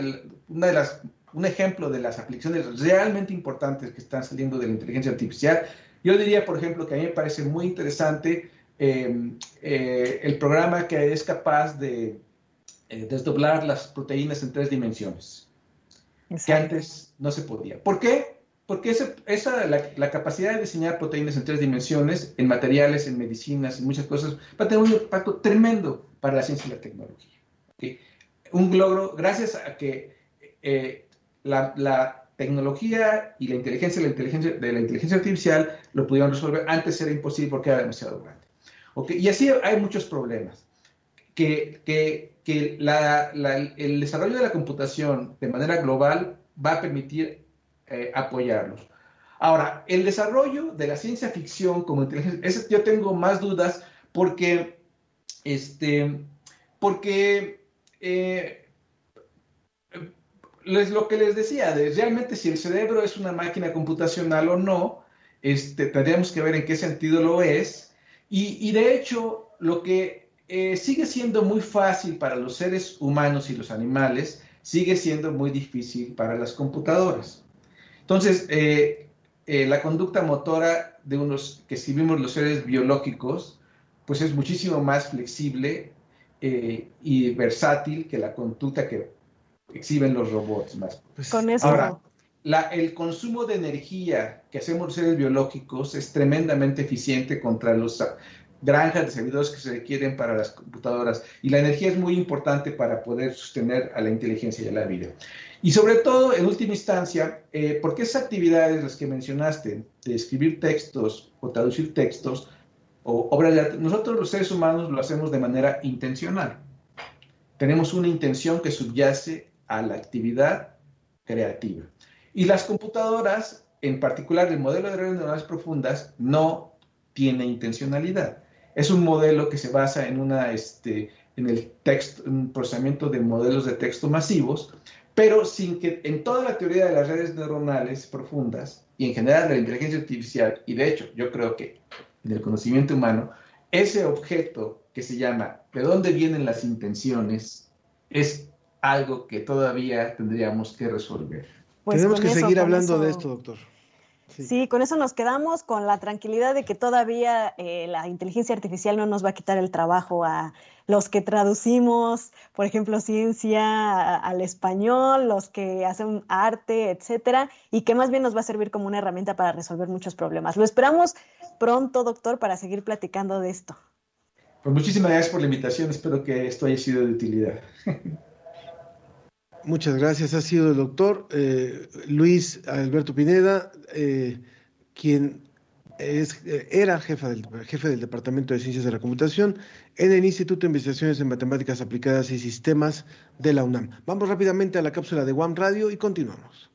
una de las un ejemplo de las aplicaciones realmente importantes que están saliendo de la inteligencia artificial. Yo diría, por ejemplo, que a mí me parece muy interesante em, eh, el programa que es capaz de eh, desdoblar las proteínas en tres dimensiones, que antes no se podía. ¿Por qué? Porque esa, la, capacidad de diseñar proteínas en tres dimensiones, en materiales, en medicinas, en muchas cosas, va a tener un impacto tremendo para la ciencia y la tecnología. Un logro, gracias a que eh, la, tecnología y la inteligencia, la inteligencia de la inteligencia artificial lo pudieron resolver. Antes era imposible porque era demasiado grande. ¿Okay? Y así hay muchos problemas. Que, que, que la, el desarrollo de la computación de manera global va a permitir eh, apoyarlos. Ahora, el desarrollo de la ciencia ficción como inteligencia, yo tengo más dudas porque, este, porque eh, lo que les decía, de realmente si el cerebro es una máquina computacional o no, este, tendríamos que ver en qué sentido lo es. Y, de hecho, lo que eh, sigue siendo muy fácil para los seres humanos y los animales, sigue siendo muy difícil para las computadoras. Entonces, eh, eh, la conducta motora de unos que escribimos los seres biológicos, pues es muchísimo más flexible y versátil que la conducta que exhiben los robots más. Pues, Con eso. Ahora, el consumo de energía que hacemos los seres biológicos es tremendamente eficiente contra las granjas de servidores que se requieren para las computadoras y la energía es muy importante para poder sostener a la inteligencia y a la vida. Y sobre todo, en última instancia, eh, porque esas actividades, las que mencionaste, de escribir textos o traducir textos o obras de arte, nosotros los seres humanos lo hacemos de manera intencional. Tenemos una intención que subyace a la actividad creativa. Y las computadoras, en particular el modelo de redes neuronales profundas, no tiene intencionalidad. Es un modelo que se basa en, una, este, en el texto, un procesamiento de modelos de texto masivos, pero sin que en toda la teoría de las redes neuronales profundas y en general de la inteligencia artificial, y de hecho yo creo que en el conocimiento humano, ese objeto que se llama ¿de dónde vienen las intenciones? es algo que todavía tendríamos que resolver. Pues Tenemos que seguir hablando de esto, doctor. Sí. con eso nos quedamos, con la tranquilidad de que todavía eh, la inteligencia artificial no nos va a quitar el trabajo a los que traducimos, por ejemplo, ciencia al español, los que hacen arte, etcétera, y que más bien nos va a servir como una herramienta para resolver muchos problemas. Lo esperamos pronto, doctor, para seguir platicando de esto. Pues muchísimas gracias por la invitación, espero que esto haya sido de utilidad. <laughs> Muchas gracias. Ha sido el doctor eh, Luis Alberto Pineda, eh, quien es, eh, era jefe del, jefe del Departamento de Ciencias de la Computación en el Instituto de Investigaciones en Matemáticas Aplicadas y Sistemas de la UNAM. Vamos rápidamente a la cápsula de One Radio y continuamos.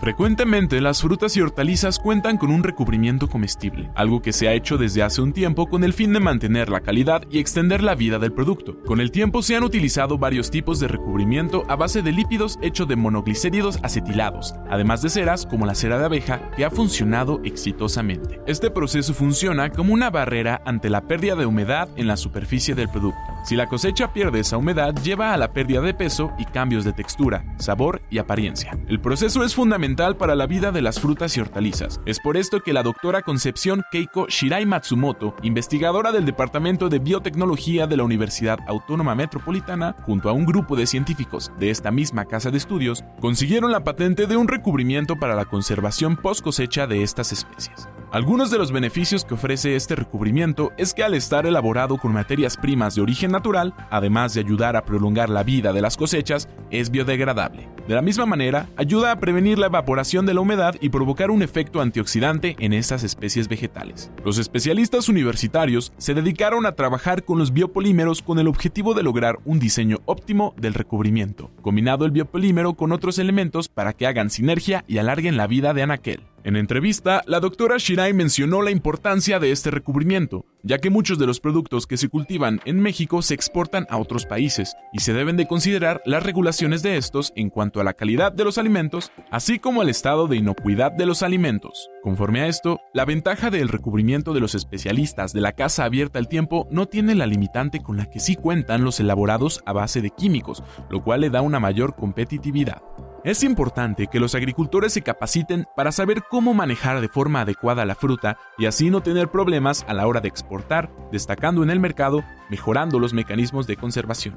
Frecuentemente las frutas y hortalizas cuentan con un recubrimiento comestible, algo que se ha hecho desde hace un tiempo con el fin de mantener la calidad y extender la vida del producto. Con el tiempo se han utilizado varios tipos de recubrimiento a base de lípidos hecho de monoglicéridos acetilados, además de ceras como la cera de abeja que ha funcionado exitosamente. Este proceso funciona como una barrera ante la pérdida de humedad en la superficie del producto. Si la cosecha pierde esa humedad, lleva a la pérdida de peso y cambios de textura, sabor y apariencia. El proceso es fundamental para la vida de las frutas y hortalizas. Es por esto que la doctora Concepción Keiko Shirai Matsumoto, investigadora del Departamento de Biotecnología de la Universidad Autónoma Metropolitana, junto a un grupo de científicos de esta misma casa de estudios, consiguieron la patente de un recubrimiento para la conservación post cosecha de estas especies. Algunos de los beneficios que ofrece este recubrimiento es que al estar elaborado con materias primas de origen natural, además de ayudar a prolongar la vida de las cosechas, es biodegradable. De la misma manera, ayuda a prevenir la evaporación de la humedad y provocar un efecto antioxidante en estas especies vegetales. Los especialistas universitarios se dedicaron a trabajar con los biopolímeros con el objetivo de lograr un diseño óptimo del recubrimiento, combinado el biopolímero con otros elementos para que hagan sinergia y alarguen la vida de anaquel. En entrevista, la doctora Shirai mencionó la importancia de este recubrimiento, ya que muchos de los productos que se cultivan en México se exportan a otros países y se deben de considerar las regulaciones de estos en cuanto a la calidad de los alimentos, así como al estado de inocuidad de los alimentos. Conforme a esto, la ventaja del recubrimiento de los especialistas de la casa abierta al tiempo no tiene la limitante con la que sí cuentan los elaborados a base de químicos, lo cual le da una mayor competitividad. Es importante que los agricultores se capaciten para saber cómo manejar de forma adecuada la fruta y así no tener problemas a la hora de exportar, destacando en el mercado, mejorando los mecanismos de conservación.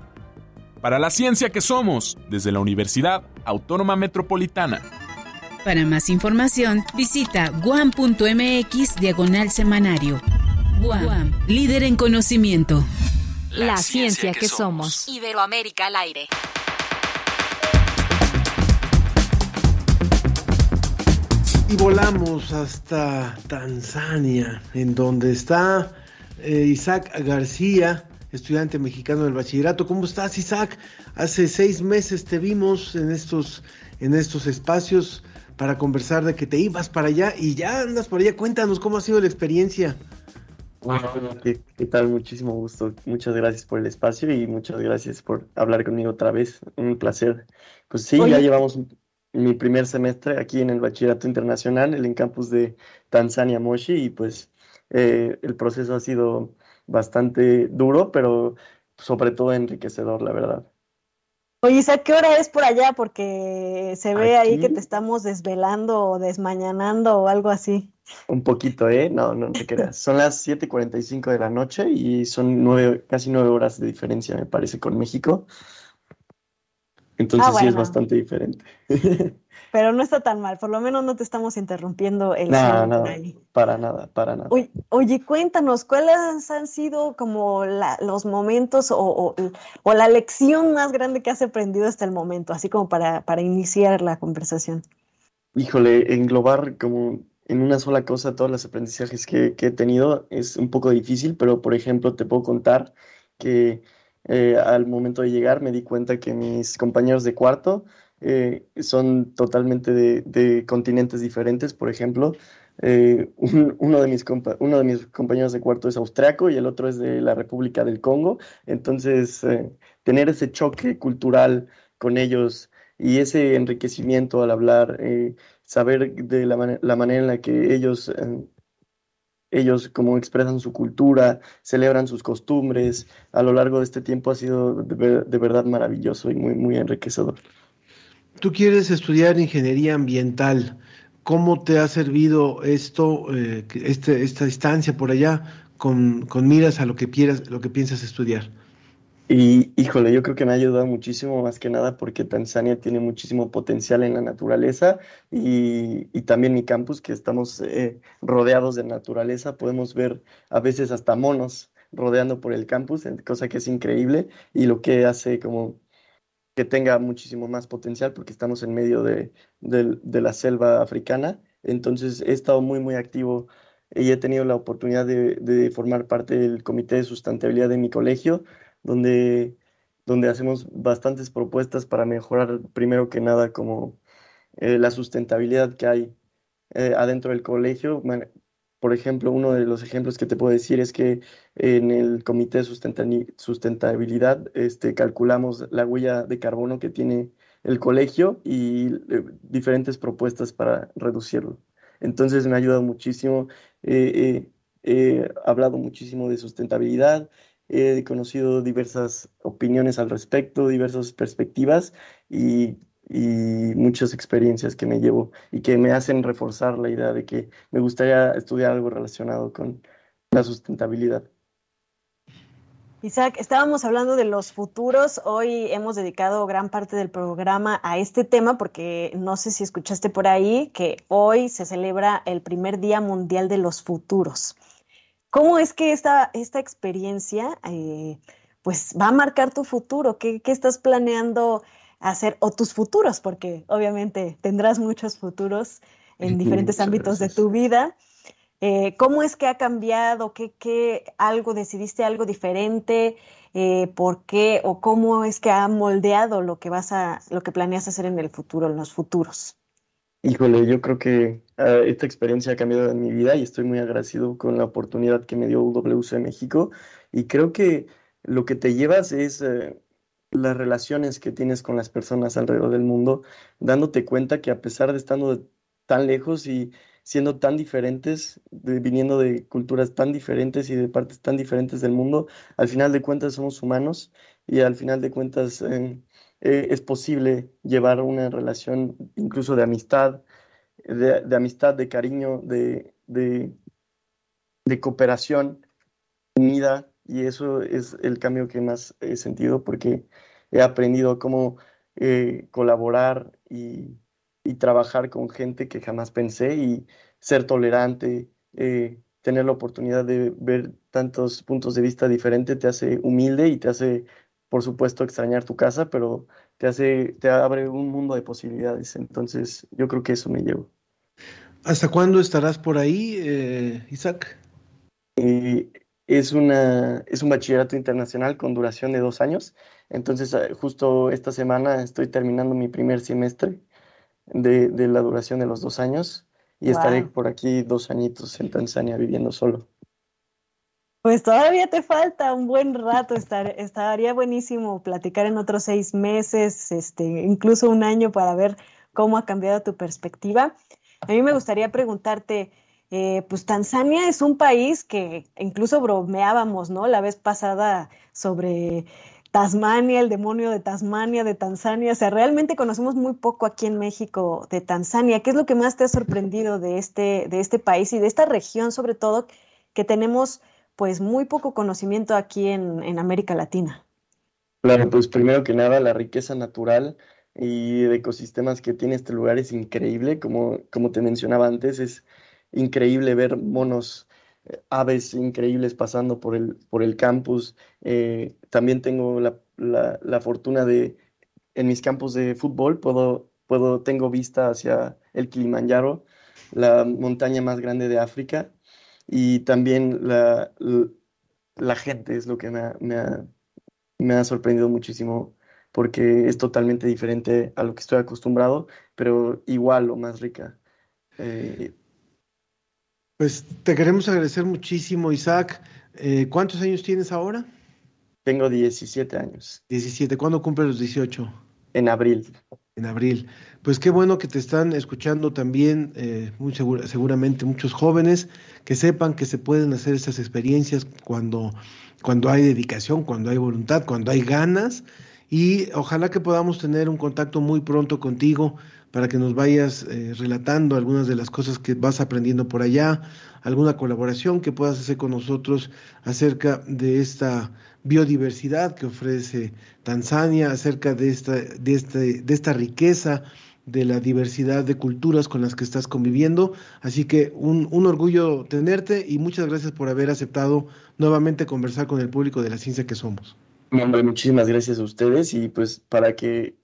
Para la ciencia que somos, desde la Universidad Autónoma Metropolitana. Para más información, visita guam.mx diagonal semanario. Guam, líder en conocimiento. La, ciencia, que, somos. Iberoamérica al aire. Y volamos hasta Tanzania, en donde está eh, Isaac García, estudiante mexicano del bachillerato. ¿Cómo estás, Isaac? Hace seis meses te vimos en estos, en estos espacios para conversar de que te ibas para allá y ya andas por allá. Cuéntanos cómo ha sido la experiencia. Bueno, ¿qué, qué tal? Muchísimo gusto. Muchas gracias por el espacio y muchas gracias por hablar conmigo otra vez. Un placer. Pues sí, ya llevamos mi primer semestre aquí en el Bachillerato Internacional, en el campus de Tanzania Moshi, y pues eh, el proceso ha sido bastante duro, pero sobre todo enriquecedor, la verdad. Oye, Isaac, ¿qué hora es por allá? Porque se ve ahí que te estamos desvelando o desmañanando o algo así. Un poquito, ¿eh? No, no te creas. Son las 7:45 de la noche y son nueve, casi nueve horas de diferencia, me parece, con México. Entonces Ah, sí es bastante diferente. <laughs> Pero no está tan mal, por lo menos no te estamos interrumpiendo el No, no, para nada, para nada. Oye, oye, cuéntanos, ¿cuáles han sido como la- los momentos o, o- o la lección más grande que has aprendido hasta el momento, así como para, para iniciar la conversación? Híjole, englobar como en una sola cosa todos los aprendizajes que, que he tenido es un poco difícil, pero por ejemplo te puedo contar que eh, al momento de llegar me di cuenta que mis compañeros de cuarto eh, son totalmente de, continentes diferentes. Por ejemplo, eh, <laughs> un- uno de mis compañeros de cuarto es austriaco y el otro es de la República del Congo. Entonces, tener ese choque cultural con ellos y ese enriquecimiento al hablar, saber de la, mane- la manera en la que ellos, eh, ellos como expresan su cultura, celebran sus costumbres, a lo largo de este tiempo ha sido de, de verdad maravilloso y muy, muy enriquecedor. Tú quieres estudiar ingeniería ambiental. ¿Cómo te ha servido esto, eh, este, esta distancia por allá, con, con miras a lo que lo que piensas estudiar? Y híjole, yo creo que me ha ayudado muchísimo más que nada porque Tanzania tiene muchísimo potencial en la naturaleza y, y también mi campus, que estamos eh, rodeados de naturaleza, podemos ver a veces hasta monos rodeando por el campus, cosa que es increíble y lo que hace como que tenga muchísimo más potencial porque estamos en medio de, de la selva africana. Entonces he estado muy, muy activo y he tenido la oportunidad de, de formar parte del comité de sustentabilidad de mi colegio donde, donde hacemos bastantes propuestas para mejorar, primero que nada, como eh, la sustentabilidad que hay eh, adentro del colegio. Por ejemplo, uno de los ejemplos que te puedo decir es que en el Comité de Sustentabilidad este, calculamos la huella de carbono que tiene el colegio y eh, diferentes propuestas para reducirlo. Entonces me ha ayudado muchísimo. he hablado muchísimo de sustentabilidad, he conocido diversas opiniones al respecto, diversas perspectivas y muchas experiencias que me llevo y que me hacen reforzar la idea de que me gustaría estudiar algo relacionado con la sustentabilidad. Isaac, estábamos hablando de los futuros. Hoy hemos dedicado gran parte del programa a este tema porque no sé si escuchaste por ahí que hoy se celebra el primer Día Mundial de los Futuros. ¿Cómo es que esta, esta experiencia eh, pues va a marcar tu futuro? ¿Qué, qué estás planeando? hacer, o tus futuros, porque obviamente tendrás muchos futuros en diferentes ámbitos de tu vida. Eh, ¿Cómo es que ha cambiado? ¿Qué, qué algo decidiste algo diferente? Eh, ¿Por qué o cómo es que ha moldeado lo que vas a, lo que planeas hacer en el futuro, en los futuros? Híjole, yo creo que ah, esta experiencia ha cambiado en mi vida y estoy muy agradecido con la oportunidad que me dio WC México. Y creo que lo que te llevas es eh, las relaciones que tienes con las personas alrededor del mundo, dándote cuenta que a pesar de estando tan lejos y siendo tan diferentes, viniendo de culturas tan diferentes y de partes tan diferentes del mundo, al final de cuentas somos humanos y al final de cuentas eh, eh, es posible llevar una relación incluso de amistad, de, amistad, de cariño, de, de, de cooperación unida y eso es el cambio que más he sentido porque he aprendido cómo eh, colaborar y, trabajar con gente que jamás pensé y ser tolerante, eh, tener la oportunidad de ver tantos puntos de vista diferentes te hace humilde y te hace, por supuesto, extrañar tu casa, pero te hace, te abre un mundo de posibilidades. Entonces, yo creo que eso me llevo. ¿Hasta cuándo estarás por ahí, eh, Isaac? Es, una, es un bachillerato internacional con duración de dos años. Entonces, eh, justo esta semana estoy terminando mi primer semestre de, la duración de los dos años y estaré por aquí dos añitos en Tanzania viviendo solo. Pues todavía te falta un buen rato, estar, estaría buenísimo platicar en otros seis meses, este, incluso un año para ver cómo ha cambiado tu perspectiva. A mí me gustaría preguntarte, eh, pues Tanzania es un país que incluso bromeábamos, ¿no? La vez pasada sobre Tasmania, el demonio de Tasmania, de Tanzania. O sea, realmente conocemos muy poco aquí en México de Tanzania. ¿Qué es lo que más te ha sorprendido de este, de este país y de esta región, sobre todo, que tenemos pues muy poco conocimiento aquí en, en América Latina? Claro, pues primero que nada, la riqueza natural y de ecosistemas que tiene este lugar es increíble. Como, como te mencionaba antes, es increíble ver monos, eh, aves increíbles pasando por el, por el campus. Eh, también tengo la, la, fortuna de, en mis campos de fútbol, puedo, puedo, tengo vista hacia el Kilimanjaro, la montaña más grande de África, y también la, la gente es lo que me ha, me, ha, me ha sorprendido muchísimo porque es totalmente diferente a lo que estoy acostumbrado, pero igual o más rica. Eh, pues te queremos agradecer muchísimo, Isaac. Eh, ¿Cuántos años tienes ahora? Tengo 17 años. 17. ¿Cuándo cumples los 18? En abril. En abril. Pues qué bueno que te están escuchando también, eh, muy seguramente muchos jóvenes, que sepan que se pueden hacer estas experiencias cuando, cuando hay dedicación, cuando hay voluntad, cuando hay ganas. Y ojalá que podamos tener un contacto muy pronto contigo para que nos vayas eh, relatando algunas de las cosas que vas aprendiendo por allá, alguna colaboración que puedas hacer con nosotros acerca de esta biodiversidad que ofrece Tanzania, acerca de esta, de este, de esta riqueza de la diversidad de culturas con las que estás conviviendo. Así que un, un, orgullo tenerte y muchas gracias por haber aceptado nuevamente conversar con el público de la ciencia que somos. muchísimas gracias a ustedes y pues para que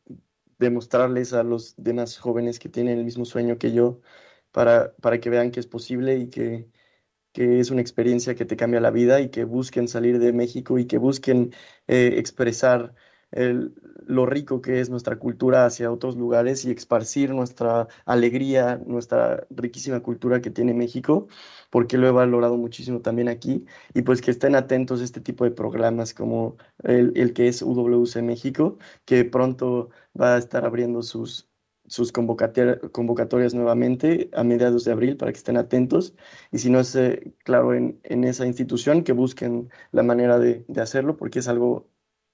demostrarles a los demás jóvenes que tienen el mismo sueño que yo para, para que vean que es posible y que, que, es una experiencia que te cambia la vida y que busquen salir de México y que busquen eh, expresar lo rico que es nuestra cultura hacia otros lugares y esparcir nuestra alegría, nuestra riquísima cultura que tiene México, porque lo he valorado muchísimo también aquí, y pues que estén atentos a este tipo de programas como el, el que es UWC México, que pronto va a estar abriendo sus, sus convocatorias nuevamente a mediados de abril para que estén atentos y si no es eh, claro en, en, esa institución que busquen la manera de, de, hacerlo porque es algo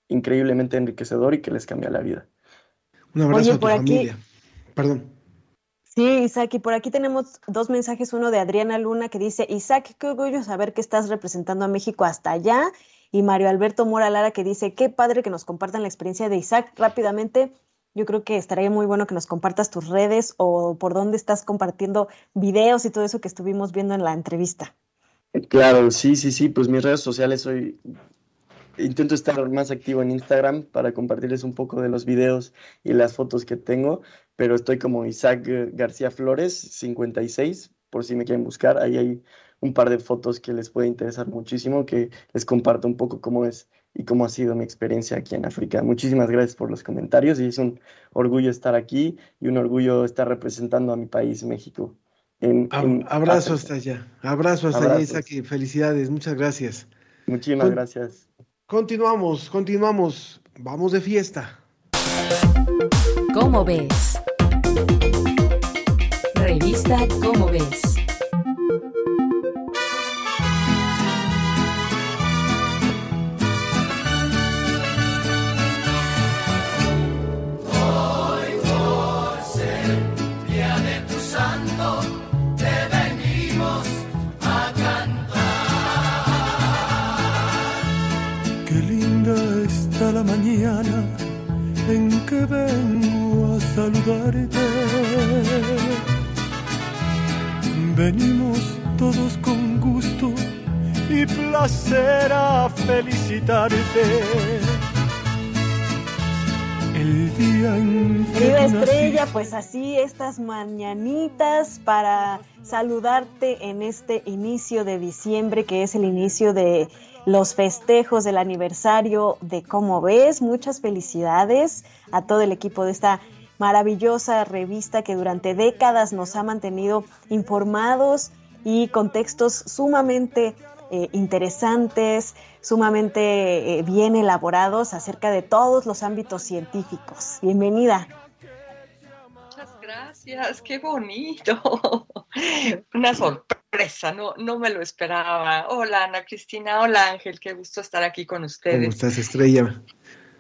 increíblemente enriquecedor y que les cambia la vida. Un abrazo Oye, a tu familia. Perdón. Sí, Isaac, y por aquí tenemos dos mensajes, uno de Adriana Luna que dice, Isaac, qué orgullo saber que estás representando a México hasta allá, y Mario Alberto Mora Lara que dice, qué padre que nos compartan la experiencia de Isaac rápidamente yo creo que estaría muy bueno que nos compartas tus redes o por dónde estás compartiendo videos y todo eso que estuvimos viendo en la entrevista. Claro, sí, sí, sí, pues mis redes sociales soy intento estar más activo en Instagram para compartirles un poco de los videos y las fotos que tengo, pero estoy como Isaac García Flores 56, por si me quieren buscar, ahí hay un par de fotos que les puede interesar muchísimo, que les comparto un poco cómo es y cómo ha sido mi experiencia aquí en África. Muchísimas gracias por los comentarios y es un orgullo estar aquí y un orgullo estar representando a mi país, México. En, abrazo hasta allá, abrazo hasta allá, Isaac, felicidades, muchas gracias. Muchísimas gracias. Continuamos, continuamos, vamos de fiesta. ¿Cómo ves? Revista ¿Cómo ves? En que vengo a saludarte. Venimos todos con gusto y placer a felicitarte. El día en que Querida estrella, pues así estas mañanitas para saludarte en este inicio de diciembre, que es el inicio de los festejos del aniversario de Cómo ves. Muchas felicidades a todo el equipo de esta maravillosa revista que durante décadas nos ha mantenido informados y con textos sumamente eh, interesantes, sumamente eh, bien elaborados acerca de todos los ámbitos científicos. Bienvenida. Gracias, qué bonito. <laughs> Una sorpresa no, no me lo esperaba. Hola Ana Cristina, hola Ángel, qué gusto estar aquí con ustedes. ¿Cómo estás, Estrella?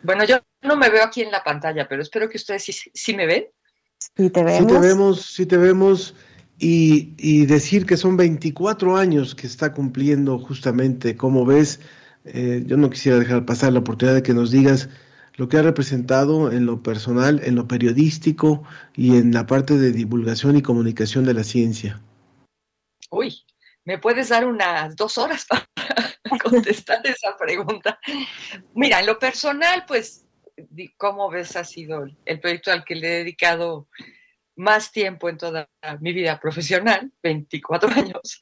Bueno, yo no me veo aquí en la pantalla, pero espero que ustedes sí, me ven. Sí, te vemos. Sí te vemos, sí te vemos. Y, decir que son 24 años que está cumpliendo justamente, como ves, eh, yo no quisiera dejar pasar la oportunidad de que nos digas lo que ha representado en lo personal, en lo periodístico y en la parte de divulgación y comunicación de la ciencia uy, ¿me puedes dar unas dos horas <laughs> para contestar esa pregunta? Mira, en lo personal, pues, ¿cómo ves ha sido el proyecto al que le he dedicado más tiempo en toda mi vida profesional, 24 <laughs> años?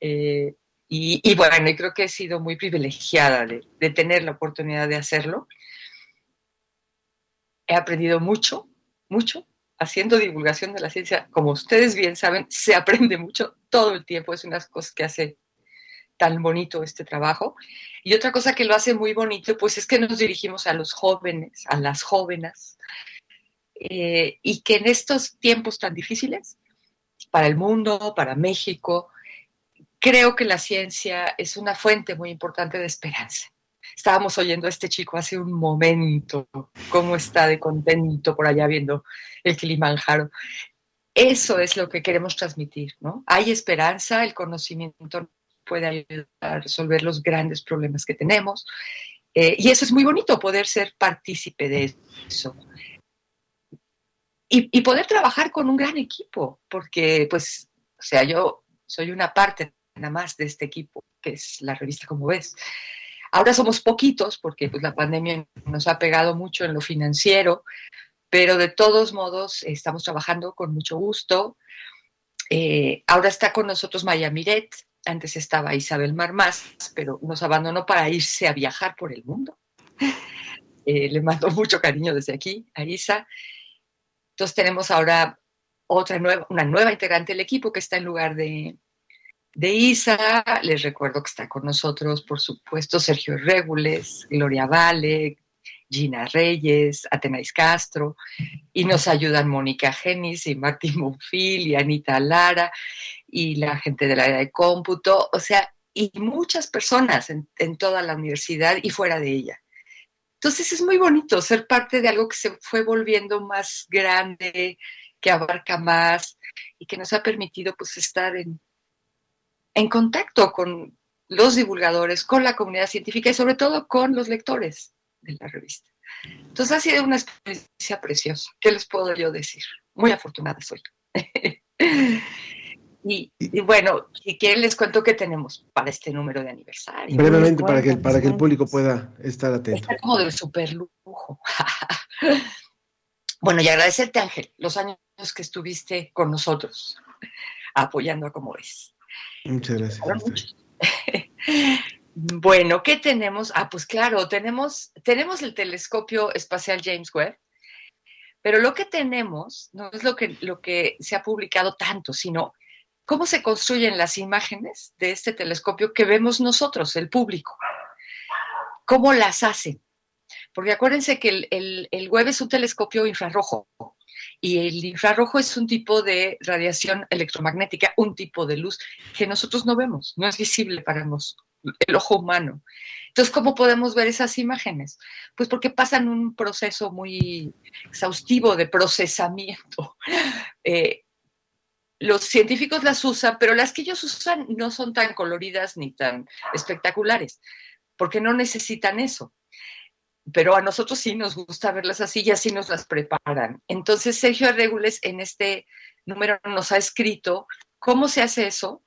Eh, y, bueno, y creo que he sido muy privilegiada de tener la oportunidad de hacerlo. He aprendido mucho, mucho, haciendo divulgación de la ciencia, como ustedes bien saben, se <laughs> aprende mucho todo el tiempo. Es una cosa que hace tan bonito este trabajo. Y otra cosa que lo hace muy bonito, pues es que nos dirigimos a los jóvenes, a las jóvenes, eh, y que en estos tiempos tan difíciles, para el mundo, para México, creo que la ciencia es una fuente muy importante de esperanza. Estábamos oyendo a este chico hace un momento, cómo está de contento por allá viendo el Kilimanjaro. Eso es lo que queremos transmitir, ¿no? Hay esperanza, el conocimiento puede ayudar a resolver los grandes problemas que tenemos. Eh, y eso es muy bonito, poder ser partícipe de eso. Y, y, poder trabajar con un gran equipo, porque, pues, o sea, yo soy una parte nada más de este equipo, que es la revista Como ves. Ahora somos poquitos porque pues, la pandemia nos ha pegado mucho en lo financiero, pero de todos modos estamos trabajando con mucho gusto. Eh, ahora está con nosotros Maya Miret, antes estaba Isabel Marmás, pero nos abandonó para irse a viajar por el mundo. Eh, le mando mucho cariño desde aquí a Isa. Entonces tenemos ahora otra nueva, una nueva integrante del equipo que está en lugar de, de Isa. Les recuerdo que está con nosotros, por supuesto, Sergio Regules, Gloria Vale, Gina Reyes, Atenais Castro, y nos ayudan Mónica Genis y Martín Monfil y Anita Lara y la gente de la área de cómputo, o sea, y muchas personas en, en toda la universidad y fuera de ella. Entonces es muy bonito ser parte de algo que se fue volviendo más grande, que abarca más y que nos ha permitido pues estar en, en contacto con los divulgadores, con la comunidad científica y sobre todo con los lectores de la revista. Entonces ha sido una experiencia preciosa. ¿Qué les puedo yo decir? Muy afortunada soy. <laughs> y, y, bueno, si quieren les cuento qué tenemos para este número de aniversario. Brevemente para que, para que el público pueda estar atento. Está como de super lujo. <laughs> bueno, y agradecerte Ángel los años que estuviste con nosotros apoyando a Como Ves. Muchas gracias. <laughs> Bueno, ¿qué tenemos? Ah, pues claro, tenemos, tenemos el telescopio espacial James Webb, pero lo que tenemos no es lo que, lo que se ha publicado tanto, sino cómo se construyen las imágenes de este telescopio que vemos nosotros, el público. ¿Cómo las hacen? Porque acuérdense que el, el, el Webb es un telescopio infrarrojo y el infrarrojo es un tipo de radiación electromagnética, un tipo de luz que nosotros no vemos, no es visible para nosotros el ojo humano. Entonces, ¿cómo podemos ver esas imágenes? Pues porque pasan un proceso muy exhaustivo de procesamiento. <laughs> Eh, los científicos las usan, pero las que ellos usan no son tan coloridas ni tan espectaculares, porque no necesitan eso. Pero a nosotros sí nos gusta verlas así y así nos las preparan. Entonces, Sergio Regules en este número nos ha escrito cómo se hace eso,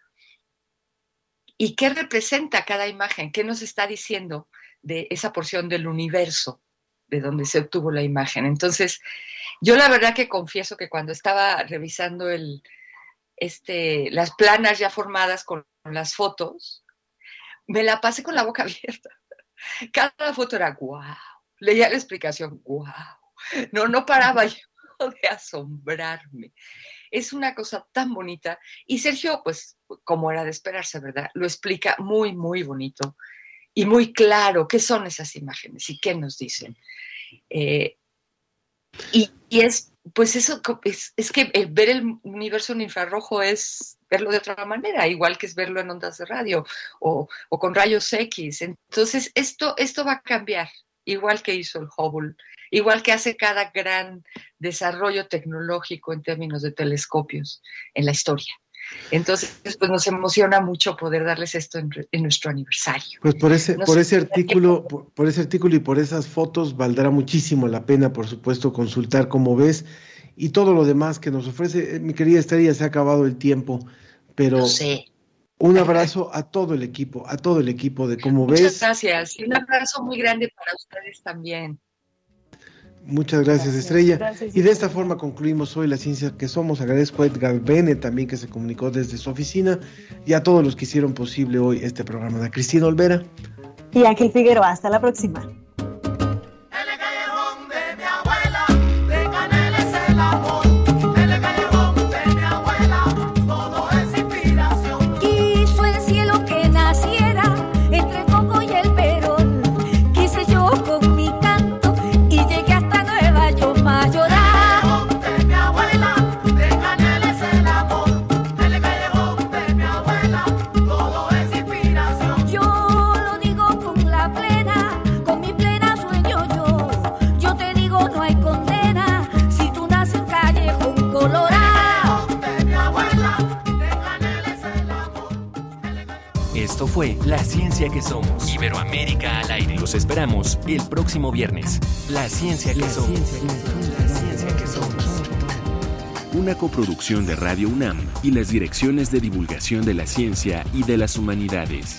¿Y qué representa cada imagen? ¿Qué nos está diciendo de esa porción del universo de donde se obtuvo la imagen? Entonces, yo la verdad que confieso que cuando estaba revisando el, este, las planas ya formadas con las fotos, me la pasé con la boca <laughs> abierta. <laughs> Cada foto era guau. Leía la explicación, guau. No, no paraba yo de asombrarme. Es una cosa tan bonita. Y Sergio, pues, como era de esperarse, ¿verdad? Lo explica muy, muy bonito y muy claro qué son esas imágenes y qué nos dicen. Eh, y, y, es, pues eso, es, es, que el ver el universo en infrarrojo es verlo de otra manera, igual que es verlo en ondas de radio o, o con rayos X. Entonces, esto, esto va a cambiar, igual que hizo el Hubble igual que hace cada gran desarrollo tecnológico en términos de telescopios en la historia. Entonces, pues nos emociona mucho poder darles esto en, en nuestro aniversario. Pues por ese, por ese artículo, por, por, ese artículo y por esas fotos valdrá muchísimo la pena, por supuesto, consultar cómo ves y todo lo demás que nos ofrece. Mi querida Estrella, se ha acabado el tiempo, pero sé. un abrazo a todo el equipo, a todo el equipo de cómo Muchas ves. Muchas gracias. Y un abrazo muy grande para ustedes también. Muchas gracias, gracias Estrella. Gracias, y de esta forma concluimos hoy la ciencia que somos. Agradezco a Edgar Bene también que se comunicó desde su oficina y a todos los que hicieron posible hoy este programa. De Cristina Olvera. Y Ángel Figueroa. Hasta la próxima. Fue La Ciencia que Somos. Iberoamérica al aire. Los esperamos el próximo viernes. La Ciencia que, la somos. Ciencia, la Ciencia que Somos. Una coproducción de Radio UNAM y las direcciones de divulgación de la ciencia y de las humanidades.